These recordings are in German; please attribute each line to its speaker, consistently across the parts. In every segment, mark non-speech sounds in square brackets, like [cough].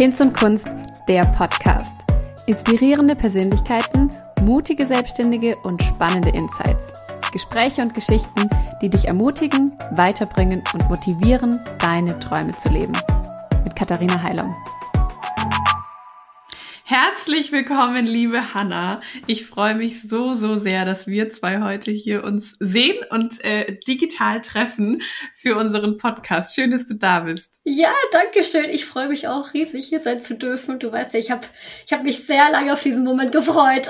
Speaker 1: Hinz und Kunst, der Podcast. Inspirierende Persönlichkeiten, mutige Selbstständige und spannende Insights. Gespräche und Geschichten, die dich ermutigen, weiterbringen und motivieren, deine Träume zu leben. Mit Katharina Heilung. Herzlich willkommen, liebe Hanna. Ich freue mich so, so sehr, dass wir zwei heute hier uns sehen und äh, digital treffen für unseren Podcast. Schön, dass du da bist.
Speaker 2: Ja, danke schön. Ich freue mich auch riesig, hier sein zu dürfen. Du weißt ja, ich habe ich hab mich sehr lange auf diesen Moment gefreut.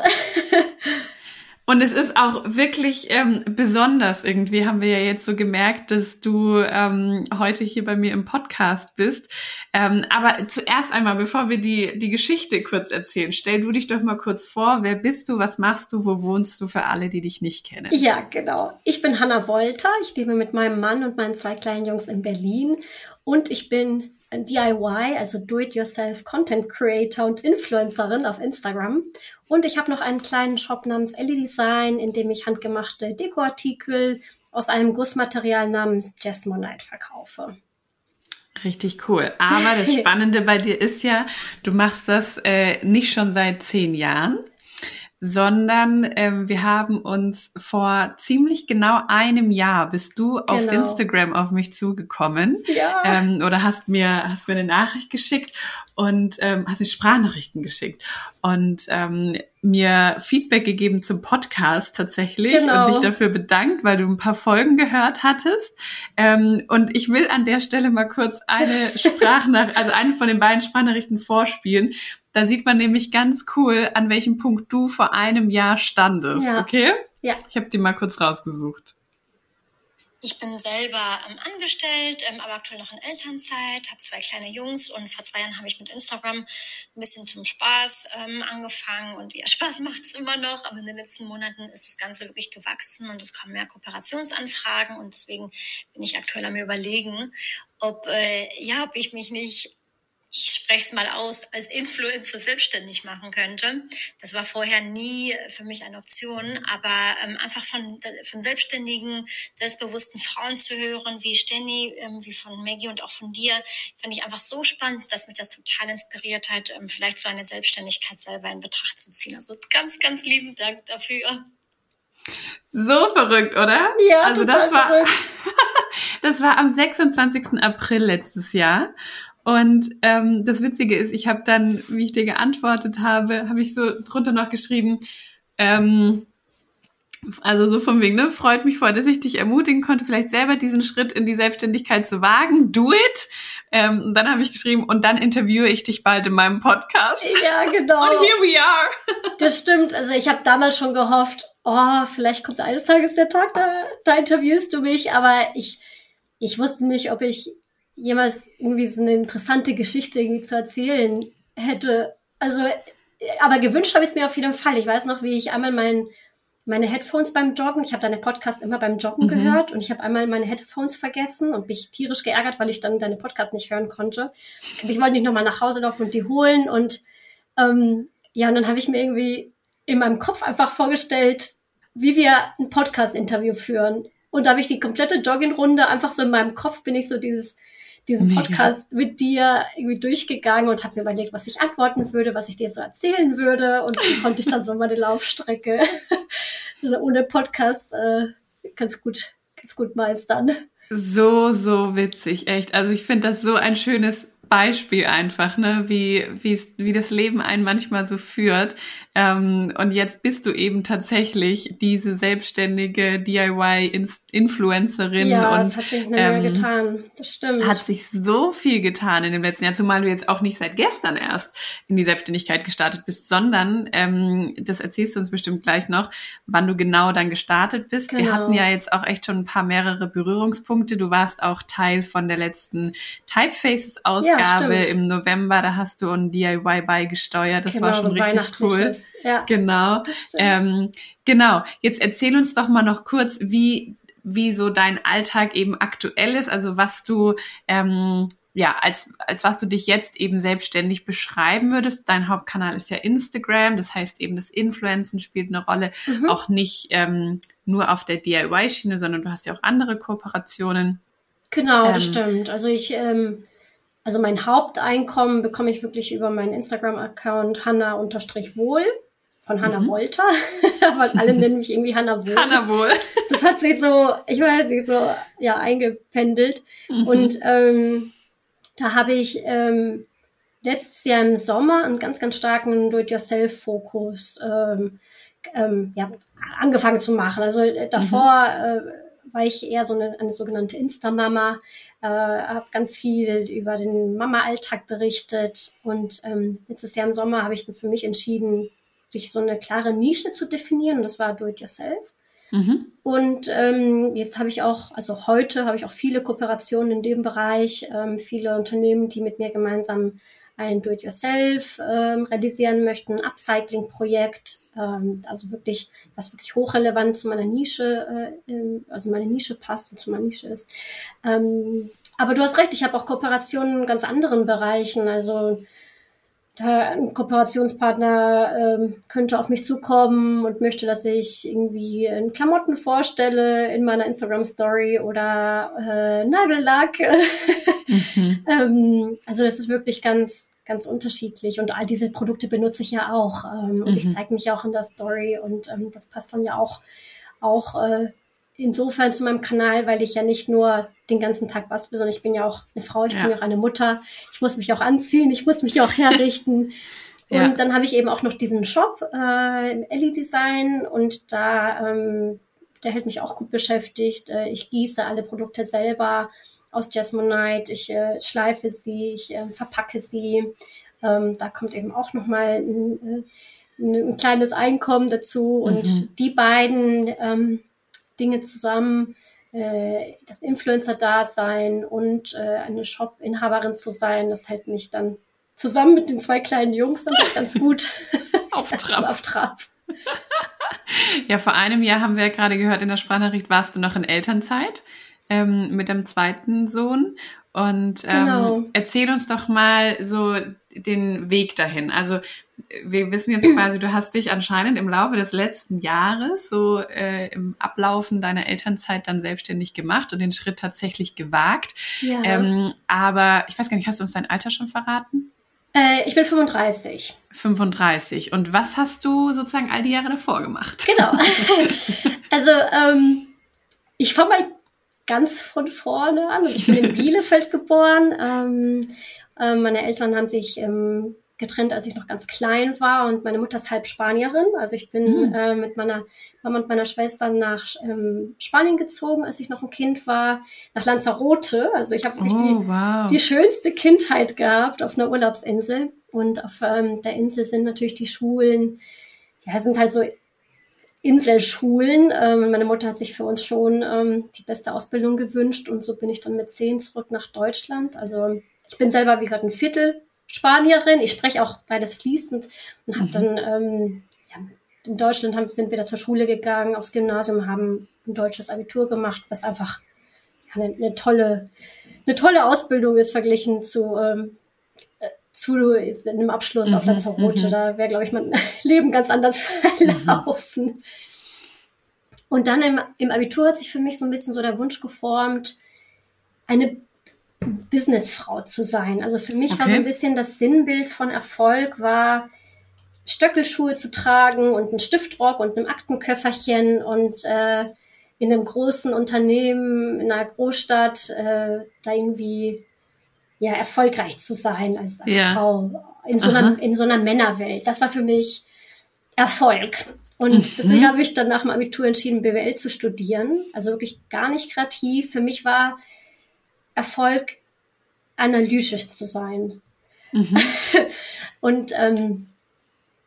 Speaker 2: [laughs]
Speaker 1: Und es ist auch wirklich ähm, besonders irgendwie, haben wir ja jetzt so gemerkt, dass du ähm, heute hier bei mir im Podcast bist. Ähm, aber zuerst einmal, bevor wir die, die Geschichte kurz erzählen, stell du dich doch mal kurz vor. Wer bist du? Was machst du? Wo wohnst du für alle, die dich nicht kennen?
Speaker 2: Ja, genau. Ich bin Hanna Wolter. Ich lebe mit meinem Mann und meinen zwei kleinen Jungs in Berlin. Und ich bin DIY, also Do-it-yourself Content Creator und Influencerin auf Instagram. Und ich habe noch einen kleinen Shop namens Ellie Design, in dem ich handgemachte Dekoartikel aus einem Gussmaterial namens Jasmonite verkaufe.
Speaker 1: Richtig cool. Aber das [laughs] Spannende bei dir ist ja, du machst das äh, nicht schon seit zehn Jahren, sondern ähm, wir haben uns vor ziemlich genau einem Jahr bist du genau. auf Instagram auf mich zugekommen
Speaker 2: ja.
Speaker 1: ähm, oder hast mir hast mir eine Nachricht geschickt und ähm, hast mir Sprachnachrichten geschickt und ähm, mir Feedback gegeben zum Podcast tatsächlich genau. und dich dafür bedankt, weil du ein paar Folgen gehört hattest. Ähm, und ich will an der Stelle mal kurz eine [laughs] Sprachnach, also eine von den beiden Sprachnachrichten vorspielen. Da sieht man nämlich ganz cool, an welchem Punkt du vor einem Jahr standest. Ja. Okay?
Speaker 2: Ja.
Speaker 1: Ich habe die mal kurz rausgesucht.
Speaker 3: Ich bin selber ähm, angestellt, ähm, aber aktuell noch in Elternzeit, habe zwei kleine Jungs und vor zwei Jahren habe ich mit Instagram ein bisschen zum Spaß ähm, angefangen und ja, [laughs] Spaß macht es immer noch, aber in den letzten Monaten ist das Ganze wirklich gewachsen und es kommen mehr Kooperationsanfragen und deswegen bin ich aktuell am überlegen, ob äh, ja, ob ich mich nicht ich spreche es mal aus, als Influencer selbstständig machen könnte. Das war vorher nie für mich eine Option, aber ähm, einfach von, von selbstständigen, selbstbewussten Frauen zu hören, wie Stenny, ähm, wie von Maggie und auch von dir, fand ich einfach so spannend, dass mich das total inspiriert hat, ähm, vielleicht so eine Selbstständigkeit selber in Betracht zu ziehen. Also ganz, ganz lieben Dank dafür.
Speaker 1: So verrückt, oder?
Speaker 2: Ja, also total das war, verrückt. [laughs]
Speaker 1: das war am 26. April letztes Jahr. Und ähm, das Witzige ist, ich habe dann, wie ich dir geantwortet habe, habe ich so drunter noch geschrieben, ähm, also so von wegen, ne, freut mich voll, dass ich dich ermutigen konnte, vielleicht selber diesen Schritt in die Selbstständigkeit zu wagen. Do it! Ähm, und dann habe ich geschrieben, und dann interviewe ich dich bald in meinem Podcast.
Speaker 2: Ja, genau.
Speaker 1: Und here we are.
Speaker 2: das stimmt. Also ich habe damals schon gehofft, oh, vielleicht kommt eines Tages der Tag, da, da interviewst du mich. Aber ich, ich wusste nicht, ob ich jemals irgendwie so eine interessante Geschichte irgendwie zu erzählen hätte. Also, aber gewünscht habe ich es mir auf jeden Fall. Ich weiß noch, wie ich einmal mein, meine Headphones beim Joggen, ich habe deine Podcast immer beim Joggen mhm. gehört und ich habe einmal meine Headphones vergessen und mich tierisch geärgert, weil ich dann deine Podcast nicht hören konnte. Ich wollte nicht nochmal nach Hause laufen und die holen und ähm, ja, und dann habe ich mir irgendwie in meinem Kopf einfach vorgestellt, wie wir ein Podcast-Interview führen. Und da habe ich die komplette Jogging-Runde einfach so in meinem Kopf bin ich so dieses diesen Mega. Podcast mit dir irgendwie durchgegangen und habe mir überlegt, was ich antworten würde, was ich dir so erzählen würde. Und so konnte ich dann so meine Laufstrecke [laughs] ohne Podcast äh, ganz gut, ganz gut meistern.
Speaker 1: So, so witzig, echt. Also ich finde das so ein schönes Beispiel einfach, ne, wie, wie das Leben einen manchmal so führt. Ähm, und jetzt bist du eben tatsächlich diese selbstständige DIY-Influencerin.
Speaker 2: Ja,
Speaker 1: und,
Speaker 2: es hat sich eine ähm, Menge getan. Das stimmt.
Speaker 1: Hat sich so viel getan in dem letzten Jahr, zumal du jetzt auch nicht seit gestern erst in die Selbstständigkeit gestartet bist, sondern, ähm, das erzählst du uns bestimmt gleich noch, wann du genau dann gestartet bist. Genau. Wir hatten ja jetzt auch echt schon ein paar mehrere Berührungspunkte. Du warst auch Teil von der letzten Typefaces-Ausgabe ja, im November. Da hast du ein DIY beigesteuert. Das genau, war schon so richtig cool.
Speaker 2: Ja,
Speaker 1: genau. Ähm, genau. Jetzt erzähl uns doch mal noch kurz, wie wie so dein Alltag eben aktuell ist, also was du ähm, ja, als, als was du dich jetzt eben selbstständig beschreiben würdest. Dein Hauptkanal ist ja Instagram, das heißt eben das Influencen spielt eine Rolle, mhm. auch nicht ähm, nur auf der DIY-Schiene, sondern du hast ja auch andere Kooperationen.
Speaker 2: Genau, ähm, das stimmt. Also ich ähm, also mein Haupteinkommen bekomme ich wirklich über meinen Instagram-Account Hanna-Wohl von Hanna mhm. Wolter. [laughs] Aber alle nennen mich irgendwie Hanna Wohl.
Speaker 1: Hanna Wohl.
Speaker 2: Das hat sich so, ich weiß nicht, so ja eingependelt. Mhm. Und ähm, da habe ich ähm, letztes Jahr im Sommer einen ganz, ganz starken Do-it-yourself-Fokus ähm, ähm, ja, angefangen zu machen. Also äh, davor mhm. äh, war ich eher so eine, eine sogenannte Insta-Mama, äh, habe ganz viel über den Mama-Alltag berichtet und ähm, letztes Jahr im Sommer habe ich dann für mich entschieden, sich so eine klare Nische zu definieren und das war Do-it-yourself. Mhm. Und ähm, jetzt habe ich auch, also heute habe ich auch viele Kooperationen in dem Bereich, ähm, viele Unternehmen, die mit mir gemeinsam ein Do-it-yourself ähm, realisieren möchten, ein Upcycling-Projekt, ähm, also wirklich, was wirklich hochrelevant zu meiner Nische, äh, also meine Nische passt und zu meiner Nische ist. Ähm, aber du hast recht, ich habe auch Kooperationen in ganz anderen Bereichen, also ein Kooperationspartner ähm, könnte auf mich zukommen und möchte, dass ich irgendwie in Klamotten vorstelle in meiner Instagram Story oder äh, Nagellack. [laughs] mhm. ähm, also das ist wirklich ganz ganz unterschiedlich und all diese Produkte benutze ich ja auch ähm, und mhm. ich zeige mich auch in der Story und ähm, das passt dann ja auch auch äh, insofern zu meinem Kanal, weil ich ja nicht nur den ganzen Tag bastel, sondern ich bin ja auch eine Frau, ich ja. bin ja auch eine Mutter, ich muss mich auch anziehen, ich muss mich auch herrichten. [laughs] ja. Und dann habe ich eben auch noch diesen Shop äh, im Ellie Design und da ähm, der hält mich auch gut beschäftigt. Äh, ich gieße alle Produkte selber aus Jasmonite, ich äh, schleife sie, ich äh, verpacke sie. Ähm, da kommt eben auch nochmal ein, äh, ein, ein kleines Einkommen dazu. Und mhm. die beiden ähm, Dinge zusammen, äh, das Influencer-Dasein und äh, eine Shop-Inhaberin zu sein, das hält mich dann zusammen mit den zwei kleinen Jungs dann ganz gut [laughs]
Speaker 1: auf [laughs] Trab.
Speaker 2: auf Trab.
Speaker 1: ja, vor einem Jahr haben wir ja gerade gehört, in der Sprachnachricht warst du noch in Elternzeit ähm, mit dem zweiten Sohn. Und ähm, genau. erzähl uns doch mal so den Weg dahin. Also wir wissen jetzt quasi, du hast dich anscheinend im Laufe des letzten Jahres so äh, im Ablaufen deiner Elternzeit dann selbstständig gemacht und den Schritt tatsächlich gewagt. Ja. Ähm, aber ich weiß gar nicht, hast du uns dein Alter schon verraten?
Speaker 2: Äh, ich bin 35.
Speaker 1: 35. Und was hast du sozusagen all die Jahre davor gemacht?
Speaker 2: Genau. [laughs] also ähm, ich fange mal ganz von vorne an. Ich bin in [laughs] Bielefeld geboren. Ähm, äh, meine Eltern haben sich ähm, getrennt, als ich noch ganz klein war und meine Mutter ist halb Spanierin. Also ich bin mhm. äh, mit meiner Mama und meiner Schwester nach ähm, Spanien gezogen, als ich noch ein Kind war, nach Lanzarote. Also ich habe wirklich oh, die, wow. die schönste Kindheit gehabt auf einer Urlaubsinsel. Und auf ähm, der Insel sind natürlich die Schulen, ja, sind halt so Inselschulen. Ähm, meine Mutter hat sich für uns schon ähm, die beste Ausbildung gewünscht und so bin ich dann mit zehn zurück nach Deutschland. Also ich bin selber, wie gesagt, ein Viertel Spanierin. Ich spreche auch beides fließend und habe mhm. dann ähm, ja, in Deutschland haben, sind wir da zur Schule gegangen, aufs Gymnasium, haben ein deutsches Abitur gemacht, was einfach ja, eine, eine tolle, eine tolle Ausbildung ist verglichen zu ähm, zu einem Abschluss mhm, auf Lanzarote. Mhm. Da wäre, glaube ich, mein [laughs] Leben ganz anders verlaufen. Mhm. Und dann im, im Abitur hat sich für mich so ein bisschen so der Wunsch geformt, eine Businessfrau zu sein. Also für mich okay. war so ein bisschen das Sinnbild von Erfolg war, Stöckelschuhe zu tragen und einen Stiftrock und einem Aktenköfferchen und äh, in einem großen Unternehmen, in einer Großstadt, äh, da irgendwie ja, erfolgreich zu sein als, als ja. Frau in so, einer, in so einer Männerwelt. Das war für mich Erfolg. Und mhm. deswegen habe ich dann nach dem Abitur entschieden, BWL zu studieren. Also wirklich gar nicht kreativ. Für mich war Erfolg, analytisch zu sein. Mhm. [laughs] und, ähm,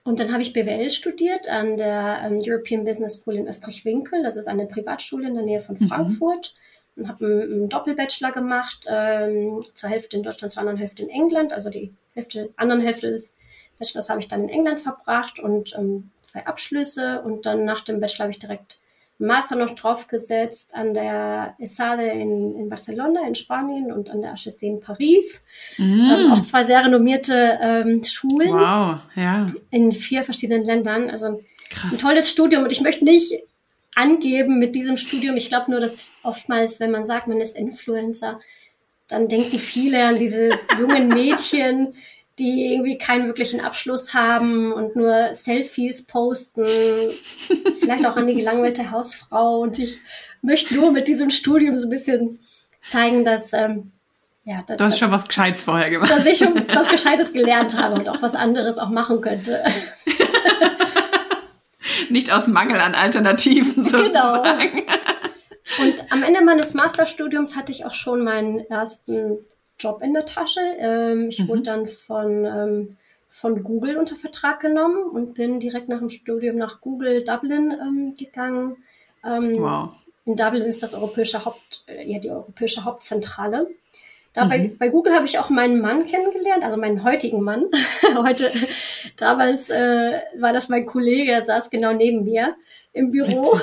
Speaker 2: und dann habe ich BWL studiert an der ähm, European Business School in Österreich-Winkel. Das ist eine Privatschule in der Nähe von mhm. Frankfurt. Und habe einen, einen Doppelbachelor gemacht, ähm, zur Hälfte in Deutschland, zur anderen Hälfte in England. Also die Hälfte, anderen Hälfte des Bachelors habe ich dann in England verbracht und ähm, zwei Abschlüsse. Und dann nach dem Bachelor habe ich direkt einen Master noch draufgesetzt an der ESADE in, in Barcelona in Spanien und an der HEC in Paris. Mm. Ähm, auch zwei sehr renommierte ähm, Schulen.
Speaker 1: Wow, ja.
Speaker 2: In vier verschiedenen Ländern. Also Krass. ein tolles Studium. Und ich möchte nicht angeben mit diesem Studium. Ich glaube nur, dass oftmals, wenn man sagt, man ist Influencer, dann denken viele an diese [laughs] jungen Mädchen, die irgendwie keinen wirklichen Abschluss haben und nur Selfies posten, vielleicht auch an die gelangweilte Hausfrau. Und ich möchte nur mit diesem Studium so ein bisschen zeigen, dass ähm, ja,
Speaker 1: das, du hast schon was Gescheites vorher gemacht.
Speaker 2: Dass ich schon was Gescheites gelernt habe und auch was anderes auch machen könnte. [laughs]
Speaker 1: Nicht aus Mangel an Alternativen genau. [laughs] sozusagen. Genau.
Speaker 2: Und am Ende meines Masterstudiums hatte ich auch schon meinen ersten Job in der Tasche. Ähm, ich mhm. wurde dann von, ähm, von Google unter Vertrag genommen und bin direkt nach dem Studium nach Google Dublin ähm, gegangen. Ähm, wow. In Dublin ist das europäische Haupt, äh, ja, die europäische Hauptzentrale. Da mhm. bei, bei Google habe ich auch meinen Mann kennengelernt, also meinen heutigen Mann. [laughs] Heute, damals äh, war das mein Kollege, er saß genau neben mir im Büro.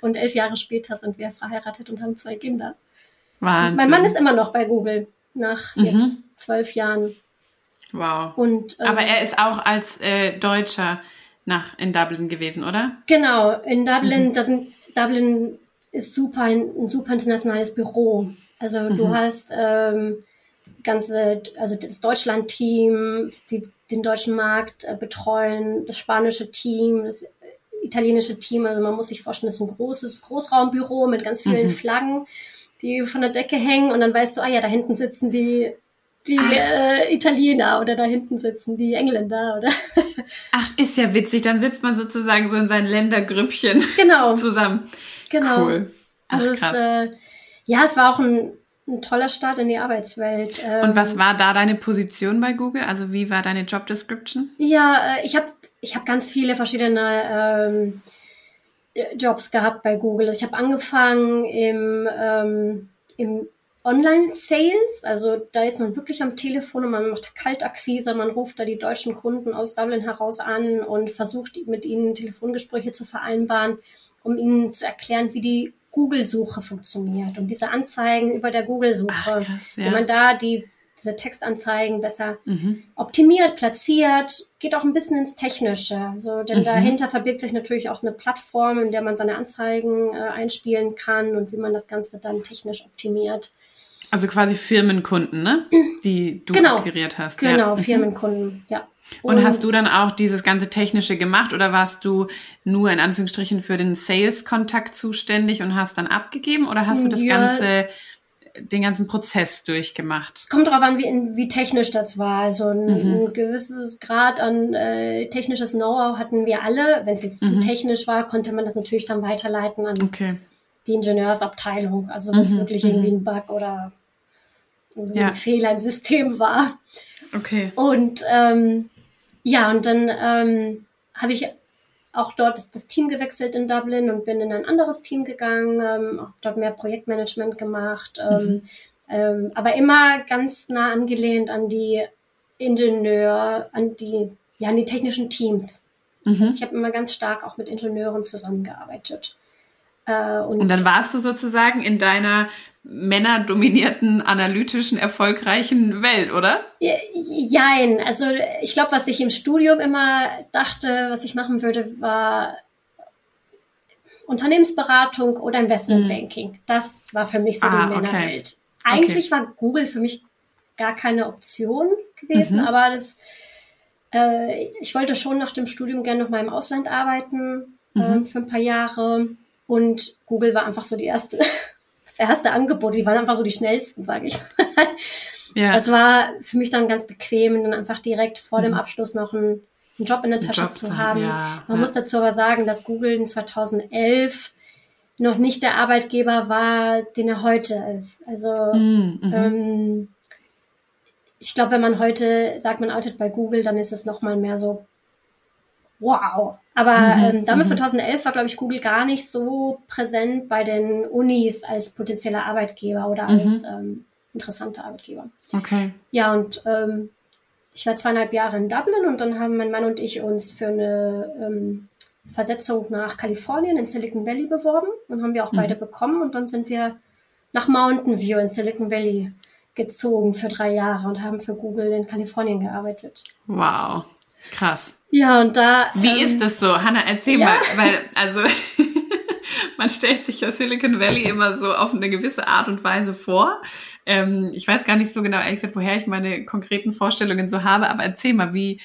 Speaker 2: Und elf Jahre später sind wir verheiratet und haben zwei Kinder. Wahnsinn. Mein Mann ist immer noch bei Google nach mhm. jetzt zwölf Jahren.
Speaker 1: Wow. Und, ähm, Aber er ist auch als äh, Deutscher nach in Dublin gewesen, oder?
Speaker 2: Genau, in Dublin, mhm. das sind, Dublin ist super ein, ein super internationales Büro. Also mhm. du hast ähm, ganze, also das Deutschland-Team, die den deutschen Markt äh, betreuen, das spanische Team, das italienische Team. Also man muss sich vorstellen, das ist ein großes Großraumbüro mit ganz vielen mhm. Flaggen, die von der Decke hängen und dann weißt du, ah ja, da hinten sitzen die die äh, Italiener oder da hinten sitzen die Engländer oder [laughs]
Speaker 1: Ach, ist ja witzig, dann sitzt man sozusagen so in seinen Ländergrüppchen genau. [laughs] zusammen.
Speaker 2: Genau. Cool. Ach, also krass. Es, äh, ja, es war auch ein, ein toller Start in die Arbeitswelt.
Speaker 1: Ähm, Und was war da deine Position bei Google? Also wie war deine Job Description?
Speaker 2: Ja, äh, ich habe ich hab ganz viele verschiedene ähm, Jobs gehabt bei Google. Also ich habe angefangen im, ähm, im Online-Sales, also da ist man wirklich am Telefon und man macht Kaltakquise, man ruft da die deutschen Kunden aus Dublin heraus an und versucht mit ihnen Telefongespräche zu vereinbaren, um ihnen zu erklären, wie die Google-Suche funktioniert und diese Anzeigen über der Google-Suche, ja. wenn man da die diese Textanzeigen besser mhm. optimiert, platziert, geht auch ein bisschen ins Technische. Also, denn mhm. dahinter verbirgt sich natürlich auch eine Plattform, in der man seine Anzeigen äh, einspielen kann und wie man das Ganze dann technisch optimiert.
Speaker 1: Also quasi Firmenkunden, ne? Die du genau. akquiriert hast.
Speaker 2: Genau, ja. Mhm. Firmenkunden, ja.
Speaker 1: Und, und, hast du dann auch dieses ganze Technische gemacht oder warst du nur in Anführungsstrichen für den Sales-Kontakt zuständig und hast dann abgegeben oder hast du das ja, Ganze den ganzen Prozess durchgemacht?
Speaker 2: Es kommt darauf an, wie, wie technisch das war. Also ein, mhm. ein gewisses Grad an äh, technisches Know-how hatten wir alle. Wenn es jetzt mhm. zu technisch war, konnte man das natürlich dann weiterleiten an okay. die Ingenieursabteilung. Also wenn es mhm. wirklich irgendwie mhm. ein Bug oder ja. ein Fehler im System war.
Speaker 1: Okay.
Speaker 2: Und ähm, ja, und dann ähm, habe ich auch dort ist das Team gewechselt in Dublin und bin in ein anderes Team gegangen, ähm, auch dort mehr Projektmanagement gemacht, ähm, mhm. ähm, aber immer ganz nah angelehnt an die Ingenieur, an die, ja, an die technischen Teams. Mhm. Also ich habe immer ganz stark auch mit Ingenieuren zusammengearbeitet.
Speaker 1: Äh, und, und dann warst du sozusagen in deiner männerdominierten, analytischen, erfolgreichen Welt, oder?
Speaker 2: Jein. Also ich glaube, was ich im Studium immer dachte, was ich machen würde, war Unternehmensberatung oder Investmentbanking. Mhm. Das war für mich so ah, die Männerwelt. Okay. Eigentlich okay. war Google für mich gar keine Option gewesen, mhm. aber das, äh, ich wollte schon nach dem Studium gerne noch mal im Ausland arbeiten mhm. äh, für ein paar Jahre und Google war einfach so die erste [laughs] das erste Angebot, die waren einfach so die schnellsten, sage ich. ja. Das war für mich dann ganz bequem, dann einfach direkt vor mhm. dem Abschluss noch einen, einen, Job in der Tasche Job zu haben. Ja, Man ja. muss dazu aber sagen, dass Google in 2011 noch nicht der Arbeitgeber war, den er heute ist. Also mhm. mhm. ähm, ich glaube, wenn man heute sagt, man arbeitet bei Google, dann ist es noch mal mehr so wow. Aber mhm, ähm, damals, mhm. 2011, war, glaube ich, Google gar nicht so präsent bei den Unis als potenzieller Arbeitgeber oder mhm. als ähm, interessanter Arbeitgeber.
Speaker 1: Okay.
Speaker 2: Ja, und ähm, ich war zweieinhalb Jahre in Dublin und dann haben mein Mann und ich uns für eine ähm, Versetzung nach Kalifornien in Silicon Valley beworben und haben wir auch mhm. beide bekommen und dann sind wir nach Mountain View in Silicon Valley gezogen für drei Jahre und haben für Google in Kalifornien gearbeitet.
Speaker 1: Wow, krass.
Speaker 2: Ja, und da.
Speaker 1: Wie ähm, ist das so? Hanna, erzähl ja. mal, weil, also, [laughs] man stellt sich ja Silicon Valley immer so auf eine gewisse Art und Weise vor. Ähm, ich weiß gar nicht so genau, ehrlich gesagt, woher ich meine konkreten Vorstellungen so habe, aber erzähl mal, wie,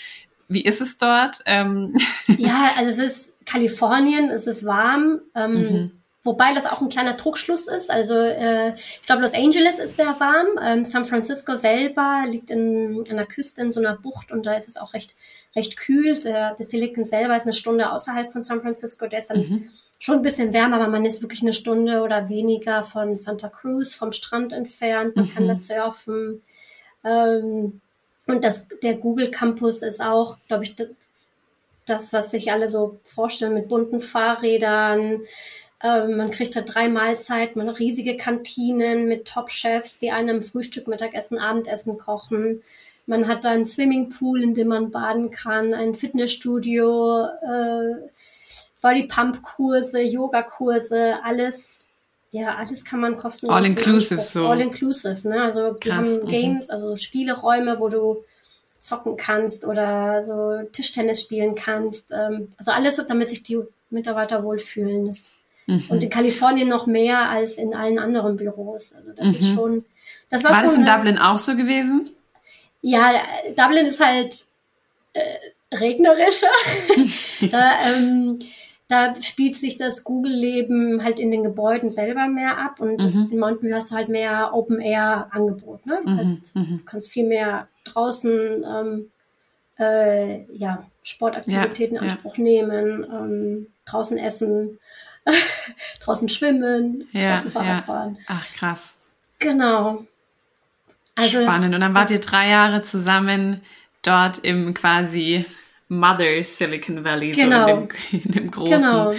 Speaker 1: wie ist es dort? Ähm. [laughs]
Speaker 2: Ja, also es ist Kalifornien, es ist warm. Ähm, mhm. Wobei das auch ein kleiner Druckschluss ist. Also äh, ich glaube, Los Angeles ist sehr warm. Ähm, San Francisco selber liegt in, an der Küste in so einer Bucht und da ist es auch recht, recht kühl. Der, der Silicon selber ist eine Stunde außerhalb von San Francisco. Der ist dann mhm. schon ein bisschen wärmer, aber man ist wirklich eine Stunde oder weniger von Santa Cruz, vom Strand entfernt. Man mhm. kann da surfen. Ähm, und das, der Google Campus ist auch, glaube ich, das, was sich alle so vorstellen mit bunten Fahrrädern. Ähm, man kriegt da drei Mahlzeiten, man hat riesige Kantinen mit Top-Chefs, die einem Frühstück, Mittagessen, Abendessen kochen. Man hat da einen Swimmingpool, in dem man baden kann, ein Fitnessstudio, äh, Body-Pump-Kurse, Yoga-Kurse, alles, ja, alles kann man kostenlos.
Speaker 1: All-inclusive so.
Speaker 2: All-inclusive, ne? Also die Krass, haben. Games, also Spieleräume, wo du zocken kannst oder so Tischtennis spielen kannst. Ähm, also alles, damit sich die Mitarbeiter wohlfühlen. Das Mhm. Und in Kalifornien noch mehr als in allen anderen Büros. Also das mhm. ist schon.
Speaker 1: Das war, war schon, das in Dublin auch so gewesen?
Speaker 2: Ja, Dublin ist halt äh, regnerischer. [laughs] da, ähm, da spielt sich das Google-Leben halt in den Gebäuden selber mehr ab und mhm. in Mountain View hast du halt mehr Open-Air-Angebot. Ne? Du mhm. kannst, mhm. kannst, viel mehr draußen ähm, äh, ja, Sportaktivitäten in ja, Anspruch ja. nehmen, ähm, draußen essen. [laughs] draußen schwimmen, draußen Fahrrad fahren.
Speaker 1: Ach, krass.
Speaker 2: Genau.
Speaker 1: Also Spannend. Und dann wart ihr drei Jahre zusammen dort im quasi Mother Silicon Valley,
Speaker 2: genau.
Speaker 1: so in dem, in dem großen.
Speaker 2: Genau.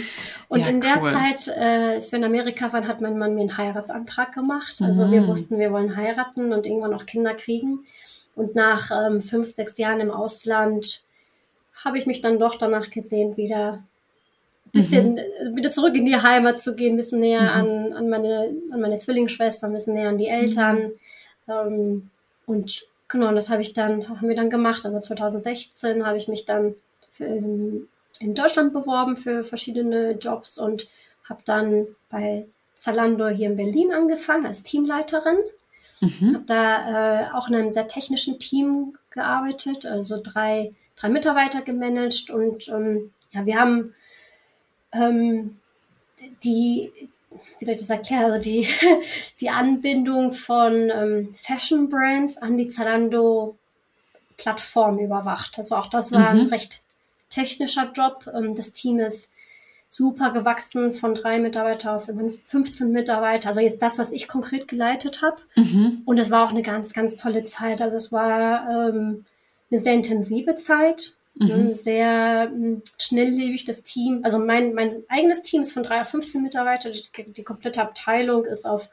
Speaker 2: Und ja, in der cool. Zeit, äh, als wir in Amerika waren, hat mein Mann mir einen Heiratsantrag gemacht. Also mhm. wir wussten, wir wollen heiraten und irgendwann noch Kinder kriegen. Und nach ähm, fünf, sechs Jahren im Ausland habe ich mich dann doch danach gesehen, wieder bisschen mhm. wieder zurück in die Heimat zu gehen, ein bisschen näher mhm. an, an, meine, an meine Zwillingsschwester, ein bisschen näher an die Eltern. Ähm, und genau, das habe ich dann, haben wir dann gemacht. Aber 2016 habe ich mich dann in, in Deutschland beworben für verschiedene Jobs und habe dann bei Zalando hier in Berlin angefangen als Teamleiterin. Mhm. Habe da äh, auch in einem sehr technischen Team gearbeitet, also drei, drei Mitarbeiter gemanagt und ähm, ja, wir haben ähm, die, wie soll ich das erklären, also die, [laughs] die Anbindung von ähm, Fashion Brands an die Zalando Plattform überwacht. Also auch das war mhm. ein recht technischer Job. Ähm, das Team ist super gewachsen von drei Mitarbeiter auf 15 Mitarbeiter. Also jetzt das, was ich konkret geleitet habe. Mhm. Und es war auch eine ganz, ganz tolle Zeit. Also es war ähm, eine sehr intensive Zeit. Mhm. Sehr hm, schnelllebig das Team. Also mein, mein eigenes Team ist von drei auf 15 Mitarbeiter. Die, die komplette Abteilung ist auf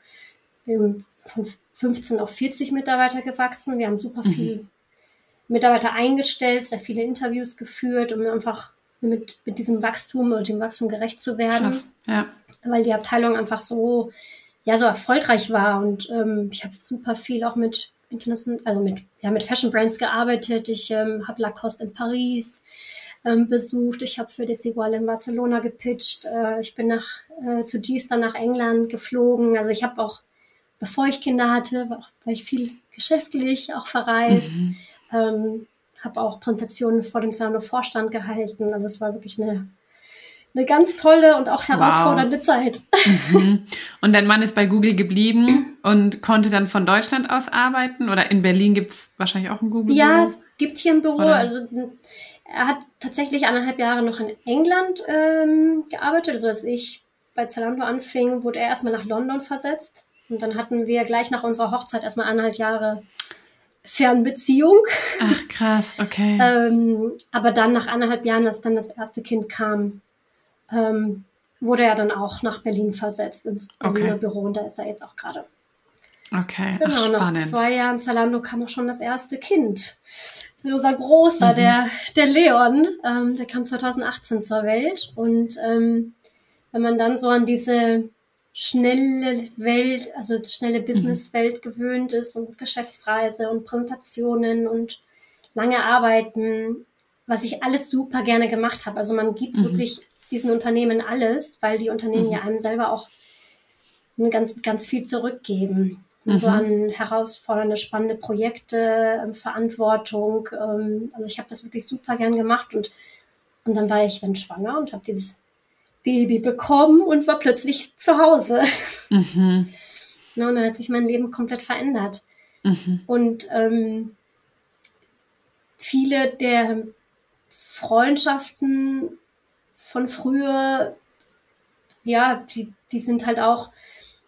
Speaker 2: ähm, von 15 auf 40 Mitarbeiter gewachsen. Wir haben super mhm. viel Mitarbeiter eingestellt, sehr viele Interviews geführt, um einfach mit, mit diesem Wachstum oder dem Wachstum gerecht zu werden. Krass, ja. Weil die Abteilung einfach so, ja, so erfolgreich war. Und ähm, ich habe super viel auch mit international, also mit, ja, mit Fashion Brands gearbeitet. Ich ähm, habe Lacoste in Paris ähm, besucht. Ich habe für Desigual in Barcelona gepitcht. Äh, ich bin nach, äh, zu G-Star nach England geflogen. Also ich habe auch, bevor ich Kinder hatte, war, war ich viel geschäftlich auch verreist. Mhm. Ähm, habe auch Präsentationen vor dem Zano-Vorstand gehalten. Also es war wirklich eine eine ganz tolle und auch herausfordernde wow. Zeit.
Speaker 1: Mhm. [laughs] Und dein Mann ist bei Google geblieben und konnte dann von Deutschland aus arbeiten? Oder in Berlin gibt es wahrscheinlich auch ein Google?
Speaker 2: Ja, es gibt hier ein Büro. Oder? Also er hat tatsächlich anderthalb Jahre noch in England ähm, gearbeitet. Also als ich bei Zalando anfing, wurde er erstmal nach London versetzt. Und dann hatten wir gleich nach unserer Hochzeit erstmal anderthalb Jahre Fernbeziehung.
Speaker 1: Ach krass, okay. [laughs]
Speaker 2: ähm, aber dann nach anderthalb Jahren, als dann das erste Kind kam, ähm, wurde er dann auch nach Berlin versetzt ins Berliner okay. Büro und da ist er jetzt auch gerade.
Speaker 1: Okay,
Speaker 2: genau. Ach, nach zwei Jahren Zalando kam auch schon das erste Kind. Unser Großer, mhm. der, der Leon, ähm, der kam 2018 zur Welt und ähm, wenn man dann so an diese schnelle Welt, also schnelle mhm. Businesswelt gewöhnt ist und Geschäftsreise und Präsentationen und lange Arbeiten, was ich alles super gerne gemacht habe. Also man gibt mhm. wirklich diesen Unternehmen alles, weil die Unternehmen mhm. ja einem selber auch ganz, ganz viel zurückgeben. mhm. so an herausfordernde, spannende Projekte, ähm, Verantwortung. Ähm, also ich habe das wirklich super gern gemacht und, und dann war ich dann schwanger und habe dieses Baby bekommen und war plötzlich zu Hause. Mhm. [laughs] Und dann hat sich mein Leben komplett verändert. Mhm. Und ähm, viele der Freundschaften von früher, ja, die, die sind halt auch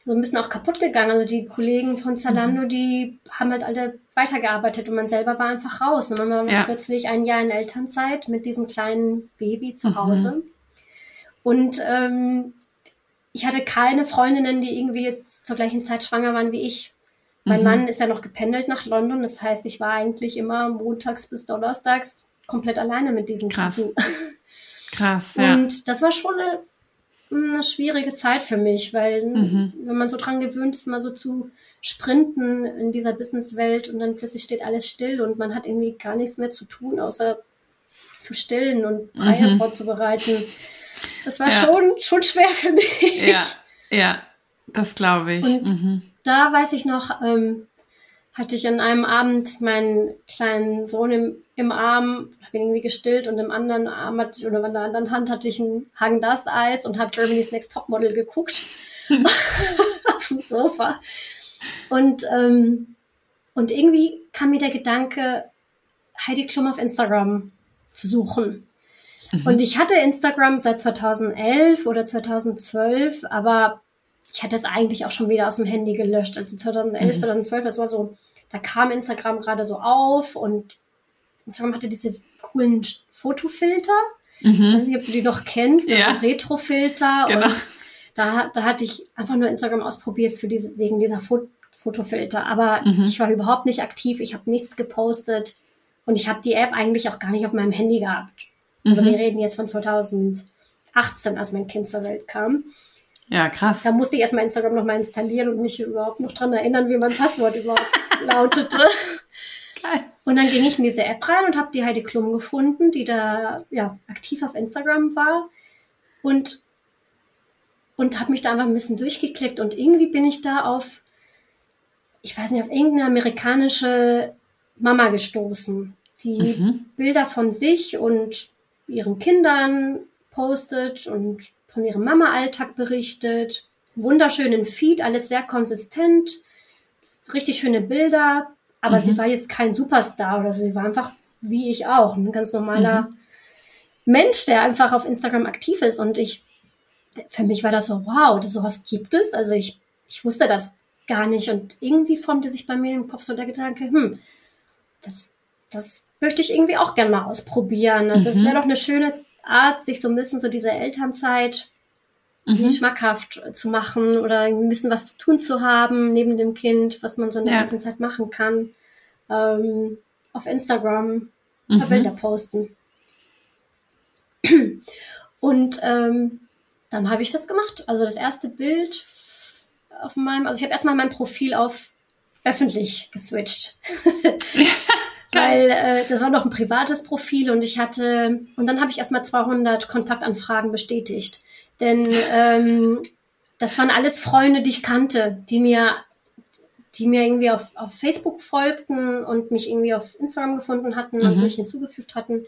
Speaker 2: so ein bisschen auch kaputt gegangen. Also die Kollegen von Zalando, mhm. die haben halt alle weitergearbeitet und man selber war einfach raus. Und man war ja. plötzlich ein Jahr in Elternzeit mit diesem kleinen Baby zu mhm. Hause. Mhm. Und ähm, ich hatte keine Freundinnen, die irgendwie jetzt zur gleichen Zeit schwanger waren wie ich. Mein mhm. Mann ist ja noch gependelt nach London. Das heißt, ich war eigentlich immer montags bis donnerstags komplett alleine mit diesem
Speaker 1: Krass. Typen. Krass, ja.
Speaker 2: Und das war schon eine eine schwierige Zeit für mich, weil mhm. wenn man so dran gewöhnt ist, mal so zu sprinten in dieser Businesswelt und dann plötzlich steht alles still und man hat irgendwie gar nichts mehr zu tun, außer zu stillen und Breie mhm. vorzubereiten. Das war ja. schon, schon schwer für mich.
Speaker 1: Ja, ja, das glaube ich.
Speaker 2: Und mhm. da weiß ich noch, ähm, hatte ich an einem Abend meinen kleinen Sohn im, im Arm habe ihn irgendwie gestillt und im anderen Arm hatte ich, oder in der anderen Hand hatte ich ein Hagen das Eis und habe Germany's Next Topmodel geguckt [laughs] auf dem Sofa. Und, ähm, und irgendwie kam mir der Gedanke, Heidi Klum auf Instagram zu suchen. Mhm. Und ich hatte Instagram seit 2011 oder 2012, aber ich hatte es eigentlich auch schon wieder aus dem Handy gelöscht. Also 2011, mhm. 2012, das war so, da kam Instagram gerade so auf und Instagram hatte diese coolen Fotofilter. Mhm. Ich weiß nicht, ob du die noch kennst, ja. also Retrofilter. Genau. Und da, da hatte ich einfach nur Instagram ausprobiert für diese, wegen dieser Fo Fotofilter. Aber mhm. ich war überhaupt nicht aktiv, ich habe nichts gepostet und ich habe die App eigentlich auch gar nicht auf meinem Handy gehabt. Also mhm. wir reden jetzt von 2018, als mein Kind zur Welt kam.
Speaker 1: Ja, krass.
Speaker 2: Da musste ich erstmal Instagram nochmal installieren und mich überhaupt noch dran erinnern, wie mein Passwort überhaupt [laughs] lautete. Geil. Und dann ging ich in diese App rein und habe die Heidi Klum gefunden, die da ja aktiv auf Instagram war und und habe mich da einfach ein bisschen durchgeklickt und irgendwie bin ich da auf ich weiß nicht auf irgendeine amerikanische Mama gestoßen, die mhm. Bilder von sich und ihren Kindern postet und von ihrem Mama-Alltag berichtet. Wunderschönen Feed, alles sehr konsistent, richtig schöne Bilder, aber mhm. sie war jetzt kein Superstar oder so. Sie war einfach wie ich auch, ein ganz normaler mhm. Mensch, der einfach auf Instagram aktiv ist. Und ich, für mich war das so, wow, das, sowas gibt es. Also ich, ich wusste das gar nicht. Und irgendwie formte sich bei mir im Kopf so der Gedanke, hm, das, das möchte ich irgendwie auch gerne mal ausprobieren. Also mhm. es wäre doch eine schöne Art, sich so ein bisschen so diese Elternzeit mhm. schmackhaft zu machen oder ein bisschen was zu tun zu haben neben dem Kind, was man so in der ja. Elternzeit machen kann. Ähm, auf Instagram ein paar mhm. Bilder posten. Und ähm, dann habe ich das gemacht. Also das erste Bild auf meinem, also ich habe erstmal mein Profil auf öffentlich geswitcht. [laughs] Weil äh, das war noch ein privates Profil und ich hatte, und dann habe ich erstmal 200 Kontaktanfragen bestätigt. Denn ähm, das waren alles Freunde, die ich kannte, die mir, die mir irgendwie auf, auf Facebook folgten und mich irgendwie auf Instagram gefunden hatten mhm. und mich hinzugefügt hatten.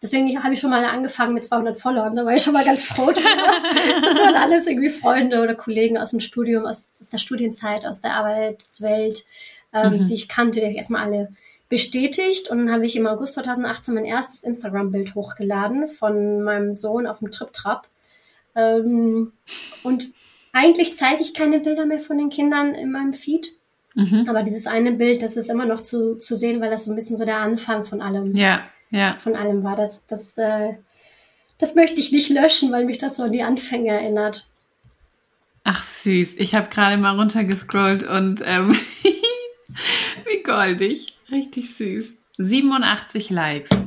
Speaker 2: Deswegen habe ich schon mal angefangen mit 200 Followern, da war ich schon mal ganz froh drüber. [laughs] Das waren alles irgendwie Freunde oder Kollegen aus dem Studium, aus, aus der Studienzeit, aus der Arbeitswelt, ähm, mhm. die ich kannte, die ich erstmal alle bestätigt. Und dann habe ich im August 2018 mein erstes Instagram-Bild hochgeladen von meinem Sohn auf dem Trip-Trap. Ähm, und eigentlich zeige ich keine Bilder mehr von den Kindern in meinem Feed. Mhm. Aber dieses eine Bild, das ist immer noch zu, zu sehen, weil das so ein bisschen so der Anfang von allem,
Speaker 1: ja, ja.
Speaker 2: von allem war. Das, das, äh, das möchte ich nicht löschen, weil mich das so an die Anfänge erinnert.
Speaker 1: Ach süß, ich habe gerade mal runtergescrollt und ähm, [laughs] wie goldig, richtig süß. 87 Likes. [laughs]